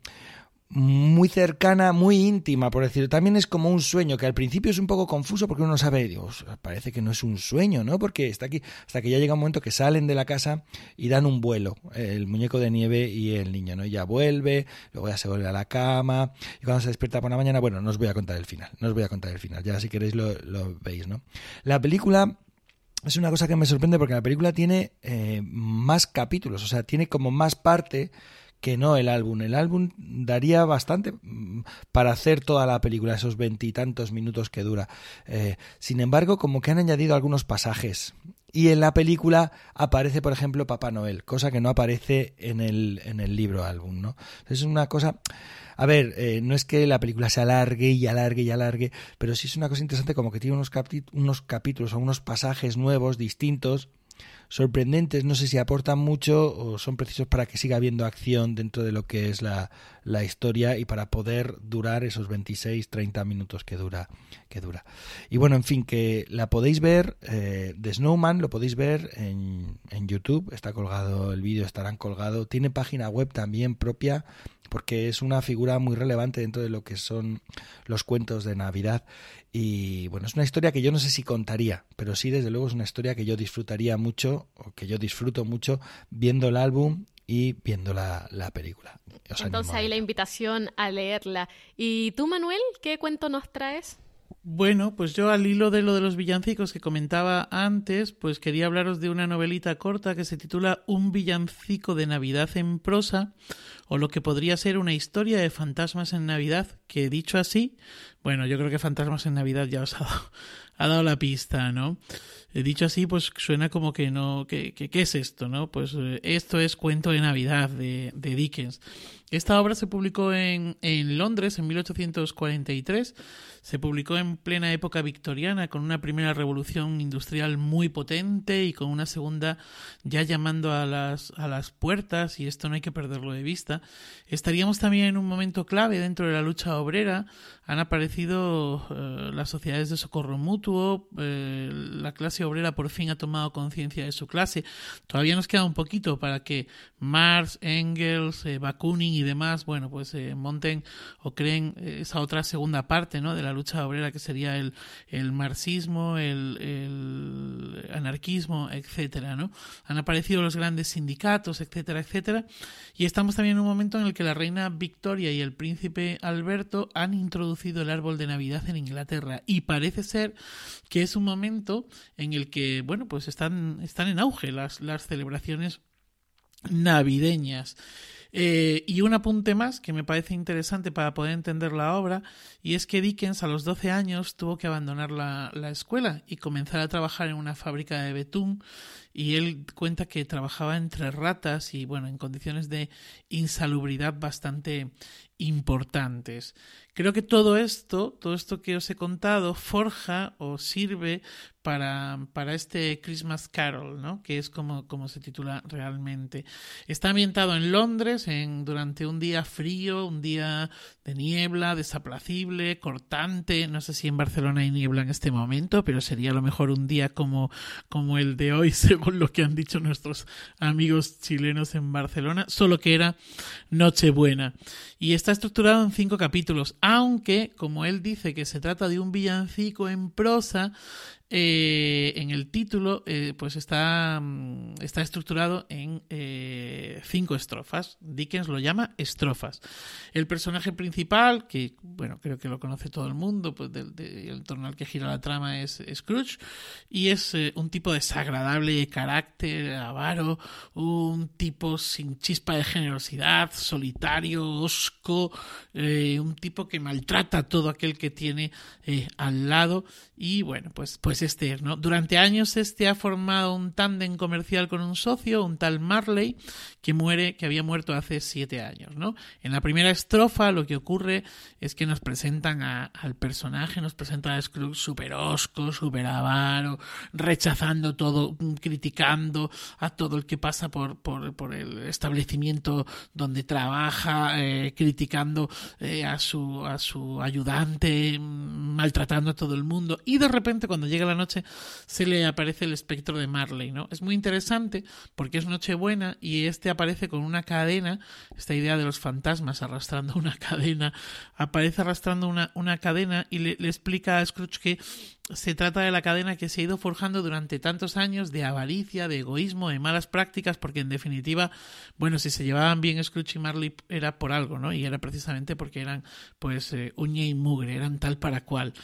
muy cercana, muy íntima, por decirlo. También es como un sueño, que al principio es un poco confuso porque uno sabe, Dios, parece que no es un sueño, ¿no? Porque está aquí, hasta que ya llega un momento que salen de la casa y dan un vuelo, el muñeco de nieve y el niño, ¿no? Ya vuelve, luego ya se vuelve a la cama, y cuando se despierta por la mañana, bueno, no os voy a contar el final, no os voy a contar el final, ya si queréis lo, veis, ¿no? La película es una cosa que me sorprende porque la película tiene eh, más capítulos, o sea, tiene como más parte que no el álbum. El álbum daría bastante mm, para hacer toda la película, esos veintitantos minutos que dura. Eh, sin embargo, como que han añadido algunos pasajes. Y en la película aparece, por ejemplo, Papá Noel, cosa que no aparece en el, en el libro álbum, ¿no? Es una cosa... A ver, eh, no es que la película se alargue y alargue y alargue, pero sí es una cosa interesante como que tiene unos, unos capítulos o unos pasajes nuevos, distintos, sorprendentes, no sé si aportan mucho o son precisos para que siga habiendo acción dentro de lo que es la, la historia y para poder durar esos 26, 30 minutos que dura. Que dura. Y bueno, en fin, que la podéis ver, eh, de Snowman lo podéis ver en, en YouTube, está colgado, el vídeo estarán colgado, tiene página web también propia porque es una figura muy relevante dentro de lo que son los cuentos de Navidad. Y bueno, es una historia que yo no sé si contaría, pero sí, desde luego, es una historia que yo disfrutaría mucho, o que yo disfruto mucho viendo el álbum y viendo la, película. Entonces ahí la invitación a leerla. ¿Y tú, Manuel, qué cuento nos traes? Bueno, pues yo al hilo de lo de los villancicos que comentaba antes, pues quería hablaros de una novelita corta que se titula Un villancico de Navidad en prosa, o lo que podría ser una historia de fantasmas en Navidad, que dicho así, bueno, yo creo que fantasmas en Navidad ya os ha dado, ha dado la pista, ¿no? Dicho así, pues suena como que no, que, ¿qué es esto, no? Pues eh, esto es cuento de Navidad de, de Dickens. Esta obra se publicó en, en Londres en 1843 se publicó en plena época victoriana con una primera revolución industrial muy potente y con una segunda ya llamando a las, a las puertas, y esto no hay que perderlo de vista. Estaríamos también en un momento clave dentro de la lucha obrera. Han aparecido eh, las sociedades de socorro mutuo, eh, la clase obrera por fin ha tomado conciencia de su clase. Todavía nos queda un poquito para que Marx, Engels, eh, Bakunin y demás, bueno, pues monten o creen esa otra segunda parte ¿no? de la lucha obrera que sería el, el marxismo, el, el, anarquismo, etcétera, ¿no? Han aparecido los grandes sindicatos, etcétera, etcétera, y estamos también en un momento en el que la reina Victoria y el príncipe Alberto han introducido el árbol de Navidad en Inglaterra y parece ser que es un momento en el que, bueno, pues están, están en auge las, las celebraciones navideñas. Eh, y un apunte más que me parece interesante para poder entender la obra, y es que Dickens a los 12 años tuvo que abandonar la, la escuela y comenzar a trabajar en una fábrica de betún, y él cuenta que trabajaba entre ratas y bueno, en condiciones de insalubridad bastante importantes. Creo que todo esto, todo esto que os he contado, forja o sirve para, para este Christmas Carol, ¿no? que es como, como se titula realmente. Está ambientado en Londres en, durante un día frío, un día de niebla, desaplacible, cortante. No sé si en Barcelona hay niebla en este momento, pero sería a lo mejor un día como, como el de hoy, según lo que han dicho nuestros amigos chilenos en Barcelona, solo que era Nochebuena. Y está estructurado en cinco capítulos aunque, como él dice que se trata de un villancico en prosa, eh, en el título eh, pues está, mm, está estructurado en eh, cinco estrofas. Dickens lo llama estrofas. El personaje principal, que bueno, creo que lo conoce todo el mundo, pues del, el torno al que gira la trama es Scrooge, y es un tipo desagradable de carácter, avaro, un tipo sin chispa de generosidad, solitario, osco, un tipo que maltrata a todo aquel que tiene al lado, y bueno, pues, pues este, ¿no? Durante años este ha formado un tándem comercial con un socio, un tal Marley, que muere, que había muerto hace siete años, ¿no? En la primera estrofa lo que ocurre es que nos presentan al personaje, nos presentan a Scrooge súper osco, súper avaro, rechazando todo, criticando a todo el que pasa por, por, por el establecimiento donde trabaja, eh, criticando eh, a, su, a su ayudante, maltratando a todo el mundo. Y de repente cuando llega la noche se le aparece el espectro de Marley, ¿no? Es muy interesante porque es Nochebuena y este aparece con una cadena, esta idea de los fantasmas arrastrando una cadena, aparece arrastrando una, una cadena y le, explica a Scrooge que se trata de la cadena que se ha ido forjando durante tantos años de avaricia, de egoísmo, de malas prácticas, porque en definitiva, bueno, si se llevaban bien Scrooge y Marley era por algo, ¿no? Y era precisamente porque eran, pues, eh, uña y mugre, eran tal para cual.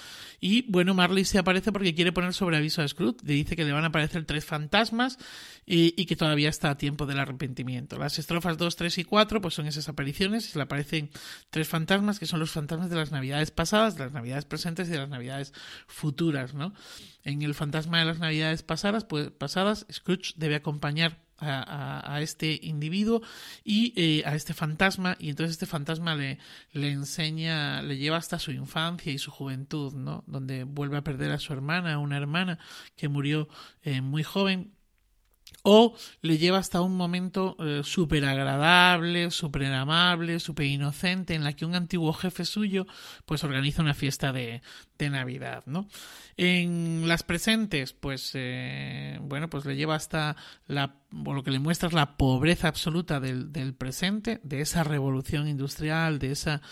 Y bueno, Marley se aparece porque quiere poner sobre aviso a Scrooge, le dice que le van a aparecer tres fantasmas y, que todavía está a tiempo del arrepentimiento. Las estrofas 2, 3 y 4, pues son esas apariciones, se le aparecen tres fantasmas que son los fantasmas de las navidades pasadas, de las navidades presentes y de las navidades futuras, ¿no? En el fantasma de las navidades pasadas, pues, pasadas Scrooge debe acompañar a, este individuo y eh, a este fantasma y entonces este fantasma le, le enseña, le lleva hasta su infancia y su juventud, ¿no? Donde vuelve a perder a su hermana, una hermana que murió eh, muy joven o le lleva hasta un momento eh, súper agradable, súper amable, súper inocente, en la que un antiguo jefe suyo pues organiza una fiesta de, de Navidad, ¿no? En las presentes, pues eh, bueno, pues le lleva hasta la, lo que le muestra es la pobreza absoluta del, del presente, de esa revolución industrial, de esa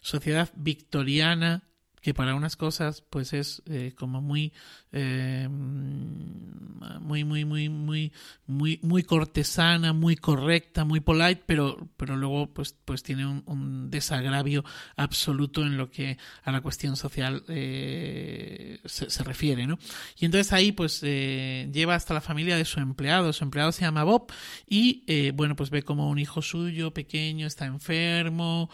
sociedad victoriana que para unas cosas pues es eh, como muy eh, muy muy muy muy muy muy cortesana muy correcta muy polite pero pero luego pues pues tiene un, desagravio absoluto en lo que a la cuestión social eh, se, refiere no y entonces ahí pues lleva hasta la familia de su empleado. Su empleado se llama Bob y bueno pues ve como un hijo suyo pequeño está enfermo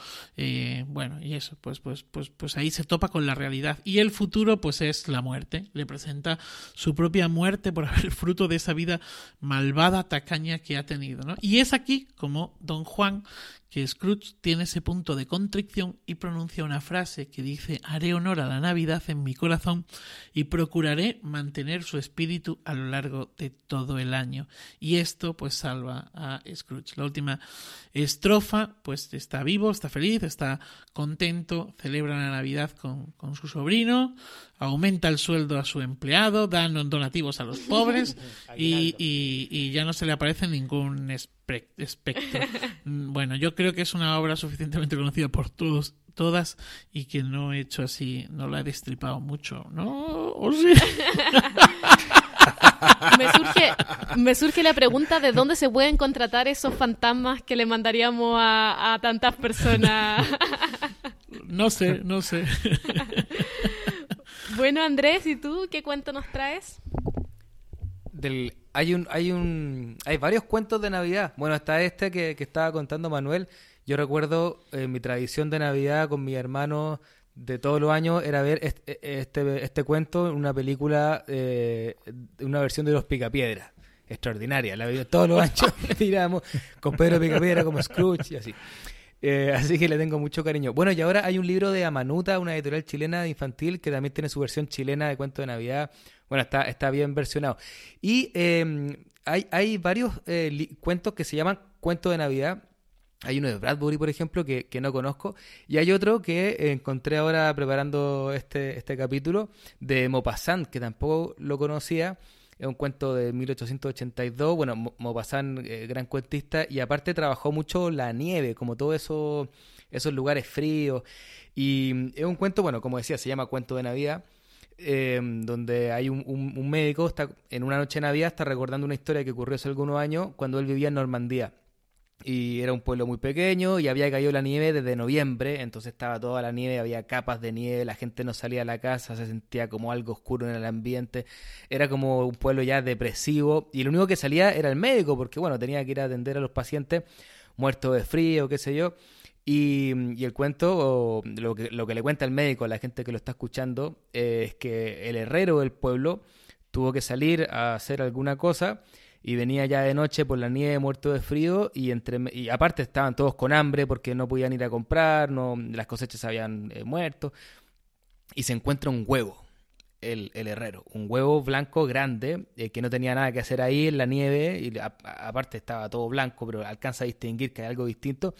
bueno y eso pues pues pues pues ahí se topa con la realidad. Y el futuro, pues es la muerte. Le presenta su propia muerte por haber fruto de esa vida malvada, tacaña que ha tenido. Y es aquí como Don Juan que Scrooge tiene ese punto de contrición y pronuncia una frase que dice haré honor a la Navidad en mi corazón y procuraré mantener su espíritu a lo largo de todo el año. Y esto pues salva a Scrooge. La última estrofa pues está vivo, está feliz, está contento, celebra la Navidad con, con su sobrino, aumenta el sueldo a su empleado, dan donativos a los pobres y, y, y ya no se le aparece ningún espectro. Bueno, yo creo que es una obra suficientemente conocida por todos, todas y que no he hecho así, no la he destripado mucho, ¿no? ¿O sí? me, surge, me surge la pregunta de dónde se pueden contratar esos fantasmas que le mandaríamos a, a tantas personas. no sé, no sé. bueno, Andrés, ¿y tú qué cuento nos traes? Del hay un, hay un, hay varios cuentos de Navidad. Bueno, está este que, que estaba contando Manuel. Yo recuerdo eh, mi tradición de Navidad con mi hermano de todos los años era ver este, este, este cuento en una película, eh, una versión de Los Picapiedras. Extraordinaria, la vi todos los años, tiramos con Pedro Picapiedra como Scrooge y así. Eh, así que le tengo mucho cariño. Bueno, y ahora hay un libro de Amanuta, una editorial chilena infantil, que también tiene su versión chilena de cuento de Navidad bueno, está, está bien versionado. Y em, hay, hay varios eh, cuentos que se llaman Cuentos de Navidad. Hay uno de Bradbury, por ejemplo, que, que, no conozco. Y hay otro que encontré ahora preparando este, este capítulo de Maupassant, que tampoco lo conocía. Es un cuento de 1882. Bueno, Maupassant, eh, gran cuentista, y aparte trabajó mucho la nieve, como todos eso, esos lugares fríos. Y es un cuento, bueno, como decía, se llama Cuento de Navidad. Em, donde hay un, médico, está en una noche de Navidad, está recordando una historia que ocurrió hace algunos años cuando él vivía en Normandía. Y era un pueblo muy pequeño y había caído la nieve desde noviembre, entonces estaba toda la nieve, había capas de nieve, la gente no salía a la casa, se sentía como algo oscuro en el ambiente, era como un pueblo ya depresivo y lo único que salía era el médico, porque bueno, tenía que ir a atender a los pacientes muertos de frío, qué sé yo. Y, el cuento, lo que, lo que le cuenta el médico a la gente que lo está escuchando, eh, es que el herrero del pueblo tuvo que salir a hacer alguna cosa y venía ya de noche por la nieve muerto de frío y entre y aparte estaban todos con hambre porque no podían ir a comprar, no las cosechas habían eh, muerto. Y se encuentra un huevo el, el herrero, un huevo blanco grande eh, que no tenía nada que hacer ahí en la nieve y aparte estaba todo blanco pero alcanza a distinguir que hay algo distinto.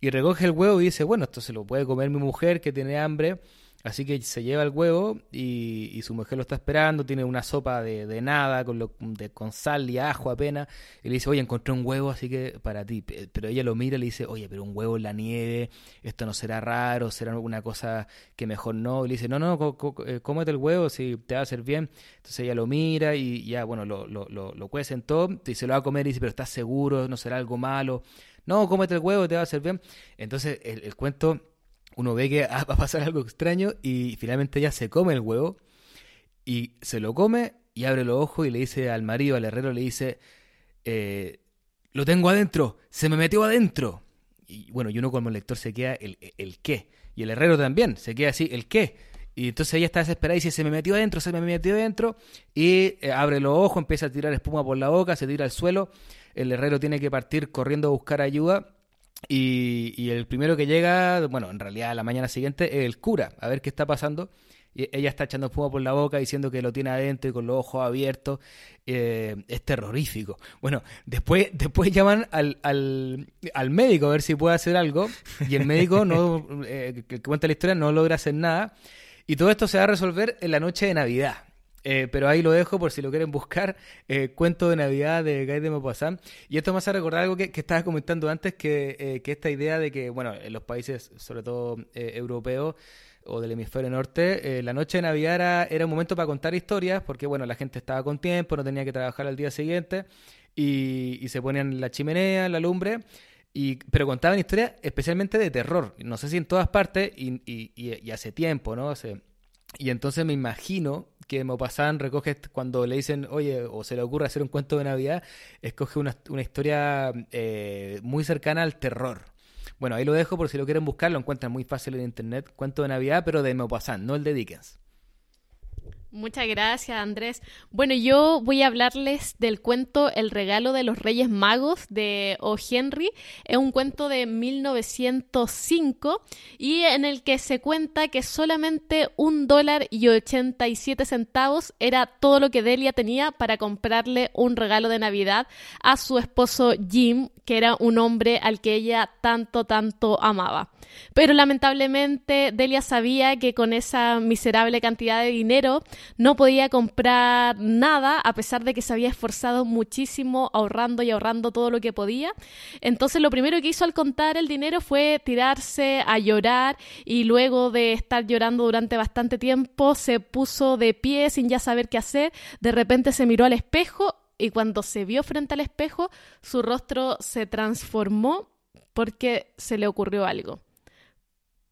Y recoge el huevo y dice, bueno, esto se lo puede comer mi mujer que tiene hambre Así que se lleva el huevo y, su mujer lo está esperando, tiene una sopa de, nada con, lo, de, con sal y ajo apenas. Y le dice, oye, encontré un huevo, así que para ti. Pero ella lo mira y le dice, oye, pero un huevo en la nieve, esto no será raro, será una cosa que mejor no. Y le dice, no, no, eh, cómete el huevo si te va a hacer bien. Entonces ella lo mira y ya, bueno, lo, lo, lo, lo cuecen todo y se lo va a comer y dice, pero ¿estás seguro? ¿No será algo malo? No, cómete el huevo, te va a hacer bien. Entonces el, el cuento uno ve que va a pasar algo extraño y finalmente ella se come el huevo y se lo come y abre los ojos y le dice al marido, al herrero, le dice, eh, lo tengo adentro, se me metió adentro. Y bueno, y uno como lector se queda el, el qué. Y el herrero también, se queda así, el qué. Y entonces ella está desesperada y dice, se me metió adentro, se me metió adentro. Y eh, abre los ojos, empieza a tirar espuma por la boca, se tira al suelo. El herrero tiene que partir corriendo a buscar ayuda y, el primero que llega, bueno, en realidad la mañana siguiente, es el cura, a ver qué está pasando. Y ella está echando espuma por la boca diciendo que lo tiene adentro y con los ojos abiertos. Eh, es terrorífico. Bueno, después, después llaman al, al, médico a ver si puede hacer algo. Y el médico, no, eh, que cuenta la historia, no logra hacer nada. Y todo esto se va a resolver en la noche de Navidad. Eh, pero ahí lo dejo por si lo quieren buscar. Eh, cuento de Navidad de Guy de Maupassant. Y esto me hace recordar algo que, que estaba comentando antes, que, eh, que, esta idea de que, bueno, en los países, sobre todo europeos o del hemisferio norte, la noche de Navidad era, era, un momento para contar historias, porque, bueno, la gente estaba con tiempo, no tenía que trabajar al día siguiente, y, y se ponían la chimenea, la lumbre. Y, pero contaban historias especialmente de terror. No sé si en todas partes y, y, hace tiempo, ¿no? Hace, y entonces me imagino que Maupassant recoge cuando le dicen, oye, o se le ocurre hacer un cuento de Navidad, escoge una, una historia eh, muy cercana al terror. Bueno, ahí lo dejo por si lo quieren buscar, lo encuentran muy fácil en internet. Cuento de Navidad, pero de Maupassant, no el de Dickens. Muchas gracias, Andrés. Bueno, yo voy a hablarles del cuento El regalo de los Reyes Magos de O. Henry. Es un cuento de 1905 y en el que se cuenta que solamente un dólar y 87 centavos era todo lo que Delia tenía para comprarle un regalo de Navidad a su esposo Jim, que era un hombre al que ella tanto, tanto amaba. Pero lamentablemente Delia sabía que con esa miserable cantidad de dinero no podía comprar nada a pesar de que se había esforzado muchísimo ahorrando y ahorrando todo lo que podía. Entonces lo primero que hizo al contar el dinero fue tirarse a llorar y luego de estar llorando durante bastante tiempo se puso de pie sin ya saber qué hacer. De repente se miró al espejo y cuando se vio frente al espejo su rostro se transformó porque se le ocurrió algo.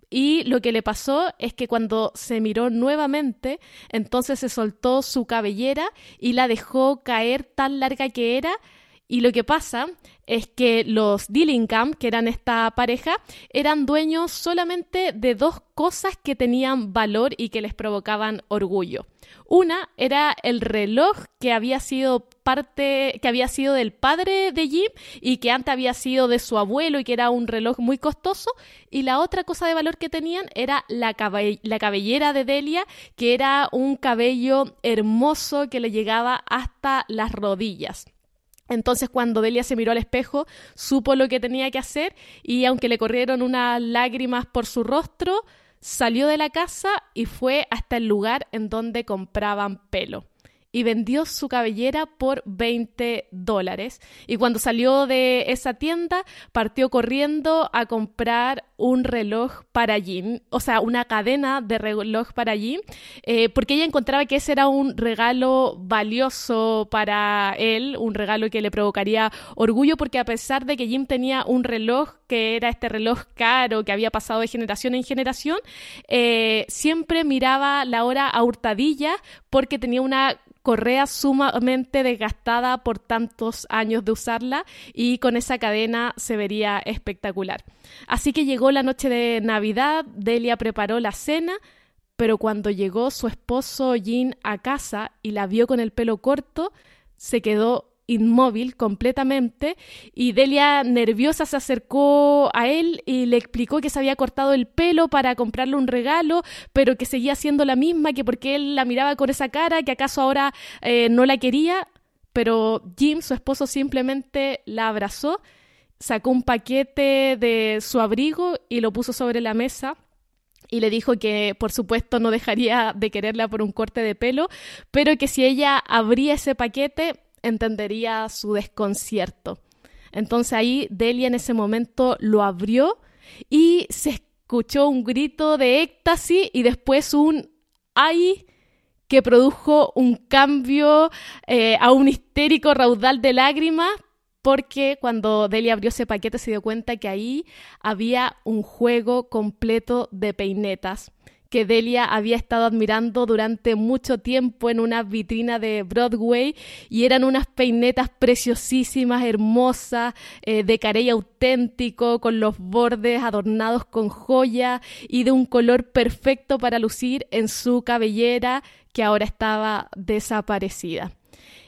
Y lo que le pasó es que cuando se miró nuevamente, entonces se soltó su cabellera y la dejó caer tan larga que era. Y lo que pasa es que los Dillingham, que eran esta pareja, eran dueños solamente de dos cosas que tenían valor y que les provocaban orgullo. Una era el reloj que había sido parte, que había sido del padre de Jim y que antes había sido de su abuelo y que era un reloj muy costoso. Y la otra cosa de valor que tenían era la, la cabellera de Delia, que era un cabello hermoso que le llegaba hasta las rodillas. Entonces cuando Delia se miró al espejo, supo lo que tenía que hacer y aunque le corrieron unas lágrimas por su rostro, salió de la casa y fue hasta el lugar en donde compraban pelo y vendió su cabellera por 20 dólares. Y cuando salió de esa tienda, partió corriendo a comprar un reloj para Jim, o sea, una cadena de reloj para Jim, eh, porque ella encontraba que ese era un regalo valioso para él, un regalo que le provocaría orgullo, porque a pesar de que Jim tenía un reloj que era este reloj caro que había pasado de generación en generación, eh, siempre miraba la hora a hurtadilla porque tenía una correa sumamente desgastada por tantos años de usarla y con esa cadena se vería espectacular. Así que llegó la noche de Navidad, Delia preparó la cena, pero cuando llegó su esposo Jean a casa y la vio con el pelo corto, se quedó inmóvil completamente y Delia nerviosa se acercó a él y le explicó que se había cortado el pelo para comprarle un regalo, pero que seguía siendo la misma, que porque él la miraba con esa cara, que acaso ahora eh, no la quería, pero Jim, su esposo, simplemente la abrazó, sacó un paquete de su abrigo y lo puso sobre la mesa y le dijo que por supuesto no dejaría de quererla por un corte de pelo, pero que si ella abría ese paquete entendería su desconcierto. Entonces ahí Delia en ese momento lo abrió y se escuchó un grito de éxtasis y después un ay que produjo un cambio eh, a un histérico raudal de lágrimas, porque cuando Delia abrió ese paquete se dio cuenta que ahí había un juego completo de peinetas que Delia había estado admirando durante mucho tiempo en una vitrina de Broadway y eran unas peinetas preciosísimas, hermosas, eh, de carey auténtico, con los bordes adornados con joya y de un color perfecto para lucir en su cabellera que ahora estaba desaparecida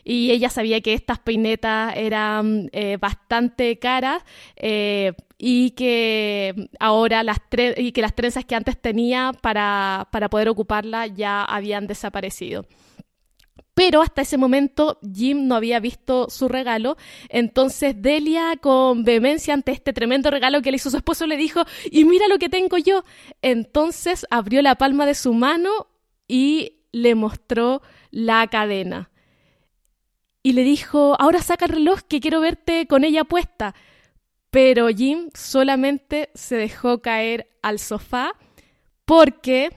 y ella sabía que estas peinetas eran eh, bastante caras eh, y que ahora las y que las trenzas que antes tenía para, para poder ocuparla ya habían desaparecido. Pero hasta ese momento Jim no había visto su regalo. Entonces Delia, con vehemencia ante este tremendo regalo que le hizo su esposo, le dijo, y mira lo que tengo yo. Entonces abrió la palma de su mano y le mostró la cadena y le dijo, ahora saca el reloj que quiero verte con ella puesta. Pero Jim solamente se dejó caer al sofá porque,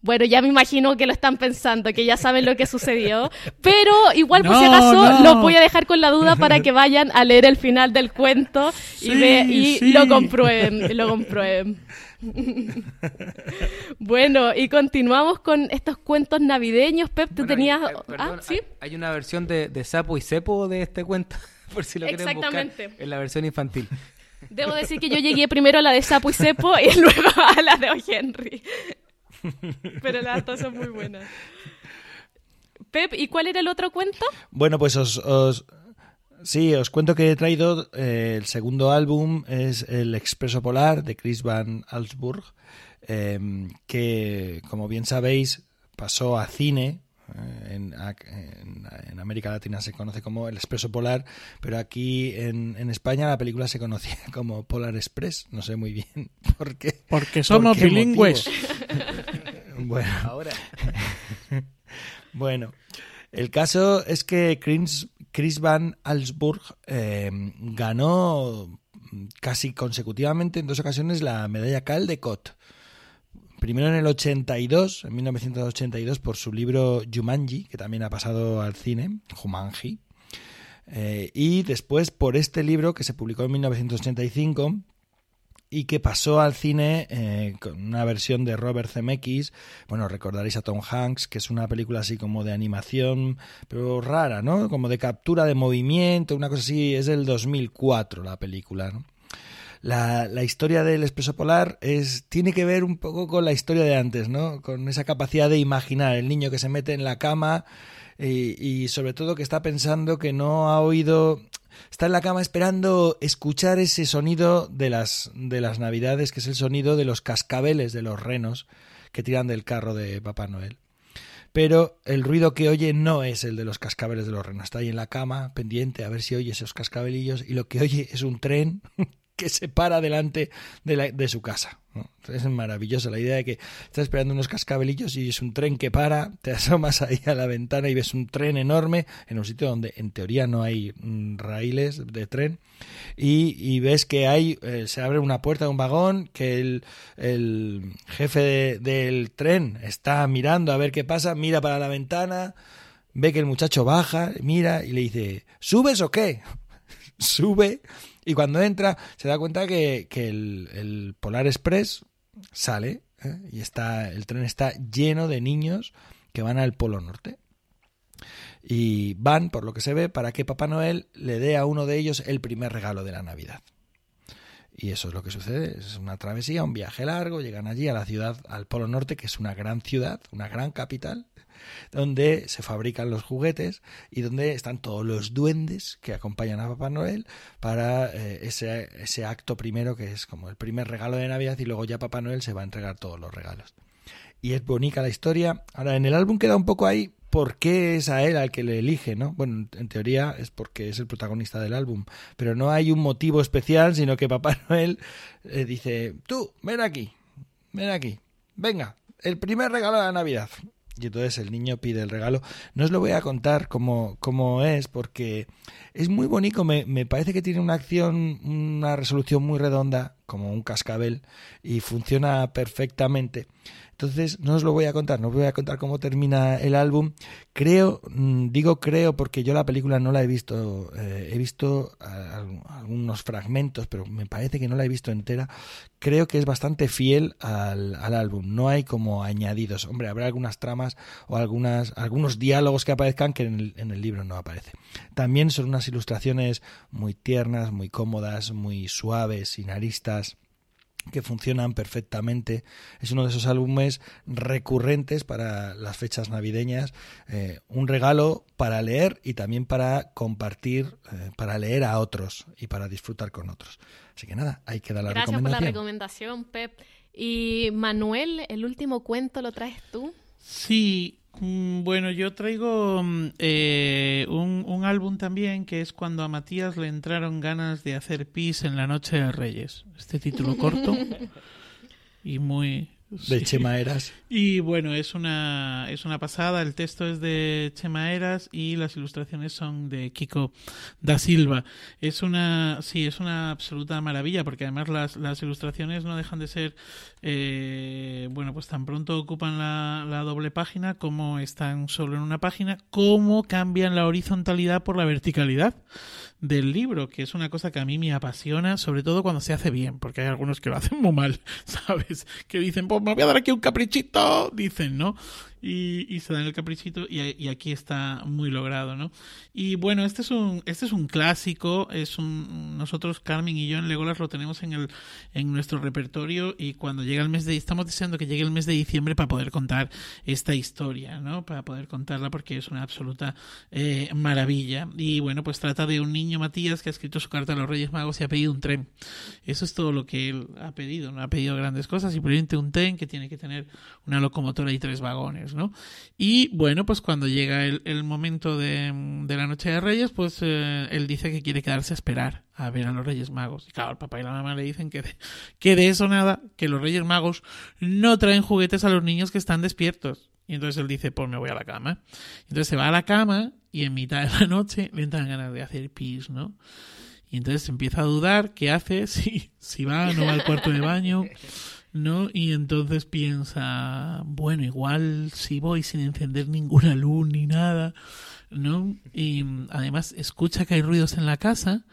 bueno, ya me imagino que lo están pensando, que ya saben lo que sucedió, pero igual por si acaso los voy a dejar con la duda para que vayan a leer el final del cuento y, y lo comprueben, lo comprueben. bueno, y continuamos con estos cuentos navideños. Pep, tú tenías. Hay, ah, ¿sí? hay, una versión de, Sapo y Cepo de este cuento, por si lo quieren buscar en la versión infantil. Debo decir que yo llegué primero a la de Sapo y Cepo y luego a la de O. Henry. Pero las dos son muy buenas. Pep, ¿y cuál era el otro cuento? Bueno, pues os Sí, os cuento que he traído eh, el segundo álbum, es El Expreso Polar de Chris Van Allsburg, em, que como bien sabéis pasó a cine. Eh, en, en, América Latina se conoce como El Expreso Polar, pero aquí en, en, España la película se conocía como Polar Express. No sé muy bien por qué. Porque somos bilingües. bueno, ahora. bueno, el caso es que Chris, Chris Van Allsburg em, ganó casi consecutivamente en dos ocasiones la medalla Cal de Cot. Primero en el 82, en 1982, por su libro Jumanji, que también ha pasado al cine, Jumanji. Eh, y después por este libro que se publicó en 1985, y que pasó al cine eh, con una versión de Robert Zemeckis. Bueno, recordaréis a Tom Hanks, que es una película así como de animación, pero rara, ¿no? Como de captura de movimiento, una cosa así. Es del 2004 la película, ¿no? La, historia del expreso polar es, tiene que ver un poco con la historia de antes, ¿no? Con esa capacidad de imaginar el niño que se mete en la cama y, y sobre todo que está pensando que no ha oído está en la cama esperando escuchar ese sonido de las, de las navidades, que es el sonido de los cascabeles de los renos que tiran del carro de Papá Noel. Pero el ruido que oye no es el de los cascabeles de los renos. Está ahí en la cama, pendiente, a ver si oye esos cascabelillos, y lo que oye es un tren que se para delante de, de su casa. Es maravilloso la idea de que estás esperando unos cascabelillos y es un tren que para, te asomas ahí a la ventana y ves un tren enorme en un sitio donde en teoría no hay mm, raíles de tren y, ves que hay, eh, se abre una puerta de un vagón, que el jefe del tren está mirando a ver qué pasa, mira para la ventana, ve que el muchacho baja, mira y le dice, ¿subes o qué? Sube y cuando entra, se da cuenta que, el, Polar Express sale ¿eh? y está, el tren está lleno de niños que van al Polo Norte. Y van, por lo que se ve, para que Papá Noel le dé a uno de ellos el primer regalo de la Navidad. Y eso es lo que sucede, es una travesía, un viaje largo, llegan allí a la ciudad, al Polo Norte, que es una gran ciudad, una gran capital, donde se fabrican los juguetes y donde están todos los duendes que acompañan a Papá Noel para eh, ese, ese acto primero que es como el primer regalo de Navidad y luego ya Papá Noel se va a entregar todos los regalos. Y es bonita la historia. Ahora, en el álbum queda un poco ahí por qué es a él al que le elige, ¿no? Bueno, en teoría es porque es el protagonista del álbum, pero no hay un motivo especial, sino que Papá Noel le dice, tú, ven aquí, ven aquí, venga, el primer regalo de la Navidad. Y entonces el niño pide el regalo. No os lo voy a contar cómo, cómo es, porque es muy bonito. Me, me, parece que tiene una acción, una resolución muy redonda, como un cascabel, y funciona perfectamente. Entonces, no os lo voy a contar, no os voy a contar cómo termina el álbum. Creo, mm, digo creo porque yo la película no la he visto, eh, he visto algunos fragmentos, pero me parece que no la he visto entera. Creo que es bastante fiel al, álbum, no hay como añadidos. Hombre, habrá algunas tramas o algunas, algunos diálogos que aparezcan que en el, en el libro no aparece. También son unas ilustraciones muy tiernas, muy cómodas, muy suaves, sin aristas que funcionan perfectamente. Es uno de esos álbumes recurrentes para las fechas navideñas, eh, un regalo para leer y también para compartir, eh, para leer a otros y para disfrutar con otros. Así que nada, hay que dar la Gracias recomendación. por la recomendación, Pep. Y Manuel, el último cuento lo traes tú. Sí, bueno, yo traigo mm, eh, un, un, álbum también que es cuando a Matías le entraron ganas de hacer pis en la noche de Reyes. Este título corto y muy, de sí. Chema Eras. Y bueno, es una, es una pasada. El texto es de Chema Eras y las ilustraciones son de Kiko da Silva. Es una, sí, es una absoluta maravilla porque además las, las ilustraciones no dejan de ser, eh, bueno, pues tan pronto ocupan la, la doble página como están solo en una página, como cambian la horizontalidad por la verticalidad del libro, que es una cosa que a mí me apasiona, sobre todo cuando se hace bien, porque hay algunos que lo hacen muy mal, ¿sabes? Que dicen, pues me voy a dar aquí un caprichito, dicen, ¿no? Y, se dan el caprichito y, y, aquí está muy logrado, ¿no? Y bueno, este es un, este es un clásico, es un, nosotros, Carmen y yo en Legolas lo tenemos en el, en nuestro repertorio y cuando llega el mes de, estamos deseando que llegue el mes de diciembre para poder contar esta historia, ¿no? Para poder contarla porque es una absoluta eh, maravilla. Y bueno, pues trata de un niño Matías que ha escrito su carta a los Reyes Magos y ha pedido un tren. Eso es todo lo que él ha pedido, no ha pedido grandes cosas, simplemente un tren que tiene que tener una locomotora y tres vagones, Y bueno, pues cuando llega el, momento de, de, la Noche de Reyes, pues eh, él dice que quiere quedarse a esperar a ver a los Reyes Magos. Y claro, el papá y la mamá le dicen que de, que de eso nada, que los Reyes Magos no traen juguetes a los niños que están despiertos. Y entonces él dice, pues me voy a la cama. Entonces se va a la cama y en mitad de la noche le entran ganas de hair pis, ¿no? Y entonces empieza a dudar qué hace, si, si va o no va al cuarto de baño, ¿no? Y entonces piensa, bueno, igual si voy sin encender ninguna luz ni nada, ¿no? Y además escucha que hay ruidos en la casa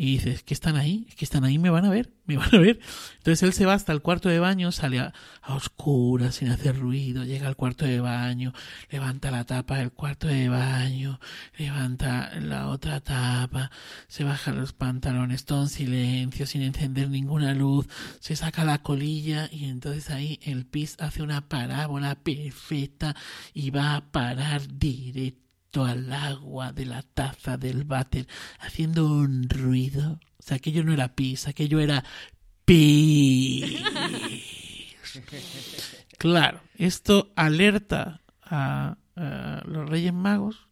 y dice, es que están ahí, es que están ahí, me van a ver, me van a ver. Entonces él se va hasta el cuarto de baño, sale a, a oscuras, sin hacer ruido, llega al cuarto de baño, levanta la tapa del cuarto de baño, levanta la otra tapa, se baja los pantalones, todo en silencio, sin encender ninguna luz, se saca la colilla y entonces ahí el pis hace una parábola perfecta y va a parar directo al agua de la taza del váter haciendo un ruido. O sea, aquello no era pis, aquello era pis. Claro, esto alerta a, los Reyes Magos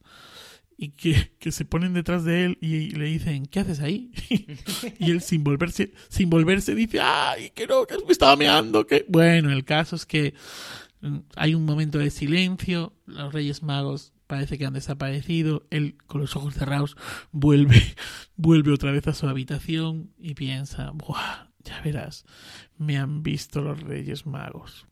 y que, que, se ponen detrás de él y le dicen, ¿qué haces ahí? y él sin volverse, sin volverse dice, ay, que no, que me estaba meando. Bueno, el caso es que hay un momento de silencio, los Reyes Magos parece que han desaparecido, él con los ojos cerrados vuelve, vuelve otra vez a su habitación y piensa, Buah, ya verás, me han visto los Reyes Magos.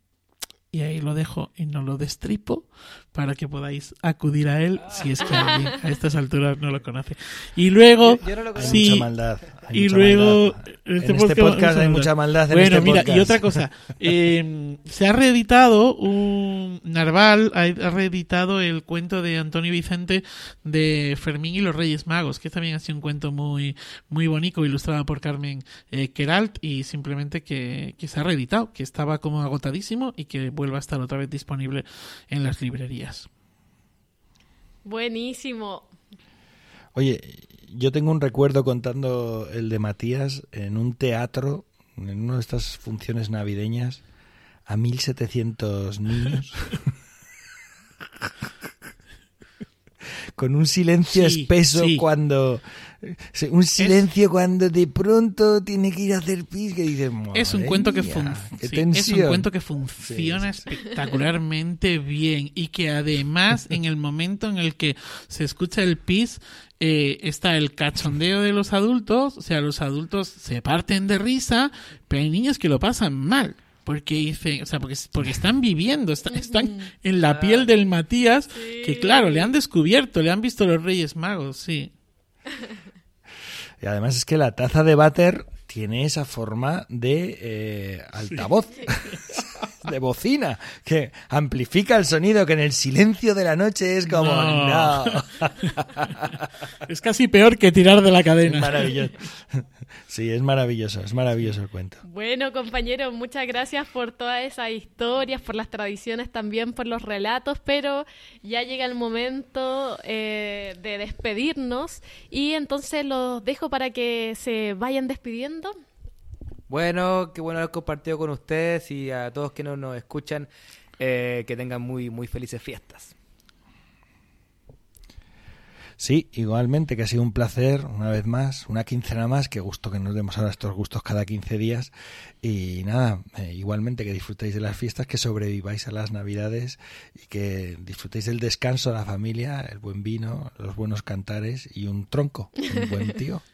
Y ahí lo dejo y no lo destripo para que podáis acudir a él si es que alguien a estas alturas no lo conoce. Y luego, yo, yo no sí, hay mucha maldad. Hay y mucha luego maldad. este en este podcast hay mucha maldad. En bueno, este mira, podcast. y otra cosa, eh, se ha reeditado un Narval ha reeditado el cuento de Antonio Vicente de Fermín y los Reyes Magos, que también ha sido un cuento muy muy bonito, ilustrado por Carmen eh, Queralt y simplemente que, que se ha reeditado, que estaba como agotadísimo y que vuelva a estar otra vez disponible en las librerías. Buenísimo. Oye, yo tengo un recuerdo contando el de Matías en un teatro, en una de estas funciones navideñas, a 1700 niños. con un silencio Sí, espeso sí. cuando... Un silencio cuando de pronto tiene que ir a hacer pis que dices, Es un "Madre cuento que mía, sí, es un tensión". cuento que funciona Sí, sí, espectacularmente bien y que además en el momento en el que se escucha el pis eh, está el cachondeo de los adultos, o sea, los adultos se parten de risa, pero hay niños que lo pasan mal. Porque dicen, o sea, porque, porque están viviendo, están, están en la piel del Matías, que claro, le han descubierto, le han visto los Reyes Magos, sí. Y además es que la taza de váter tiene esa forma de eh, altavoz, de bocina, que amplifica el sonido, que en el silencio de la noche es como, No. no. Es casi peor que tirar de la Es cadena. maravilloso. Sí, es maravilloso, es maravilloso el cuento. Bueno, compañeros, muchas gracias por todas esas historias, por las tradiciones también, por los relatos, pero ya llega el momento eh, de despedirnos y entonces los dejo para que se vayan despidiendo. Bueno, qué bueno haber compartido con ustedes y a todos que no nos escuchan, eh, que tengan muy, muy felices fiestas. Sí, igualmente, que ha sido un placer, una vez más, una quincena más, qué gusto que nos demos ahora estos gustos cada 15 días. Y nada, eh, igualmente que disfrutéis de las fiestas, que sobreviváis a las navidades y que disfrutéis del descanso de la familia, el buen vino, los buenos cantares y un tronco, un buen tío.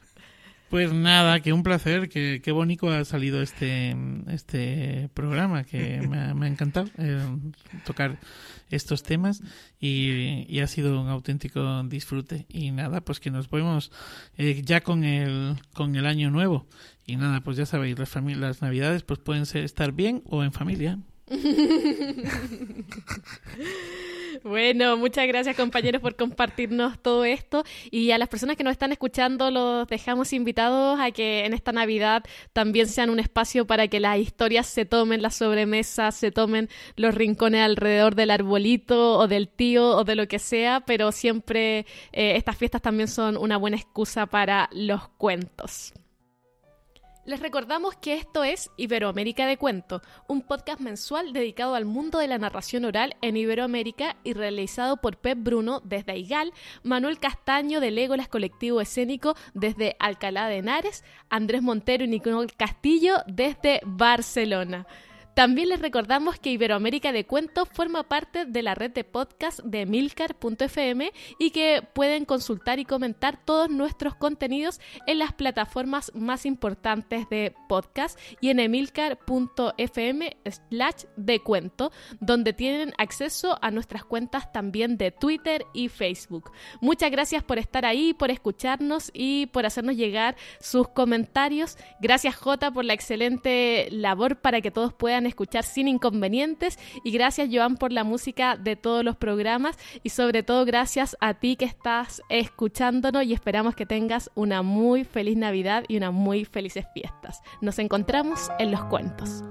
Pues nada, que un placer, que qué bonito ha salido este, este programa, que me ha, me ha encantado eh, tocar estos temas y, y ha sido un auténtico disfrute. Y nada, pues que nos vemos eh, ya con el, con el año nuevo. Y nada, pues ya sabéis, las, las navidades pues pueden ser estar bien o en familia. Bueno, muchas gracias compañeros por compartirnos todo esto y a las personas que nos están escuchando los dejamos invitados a que en esta Navidad también sean un espacio para que las historias se tomen las sobremesas, se tomen los rincones alrededor del arbolito o del tío o de lo que sea, pero siempre eh, estas fiestas también son una buena excusa para los cuentos. Les recordamos que esto es Iberoamérica de Cuento, un podcast mensual dedicado al mundo de la narración oral en Iberoamérica y realizado por Pep Bruno desde Aigal, Manuel Castaño de Legolas Colectivo Escénico desde Alcalá de Henares, Andrés Montero y Nicole Castillo desde Barcelona. También les recordamos que Iberoamérica de Cuento forma parte de la red de podcast de Milcar.fm y que pueden consultar y comentar todos nuestros contenidos en las plataformas más importantes de podcast y en emilcar.fm slash de cuento, donde tienen acceso a nuestras cuentas también de Twitter y Facebook. Muchas gracias por estar ahí, por escucharnos y por hacernos llegar sus comentarios. Gracias Jota por la excelente labor para que todos escuchar sin inconvenientes y gracias Joan por la música de todos los programas y sobre todo gracias a ti que estás escuchándonos y esperamos que tengas una muy feliz Navidad y unas muy felices fiestas. Nos encontramos en los cuentos.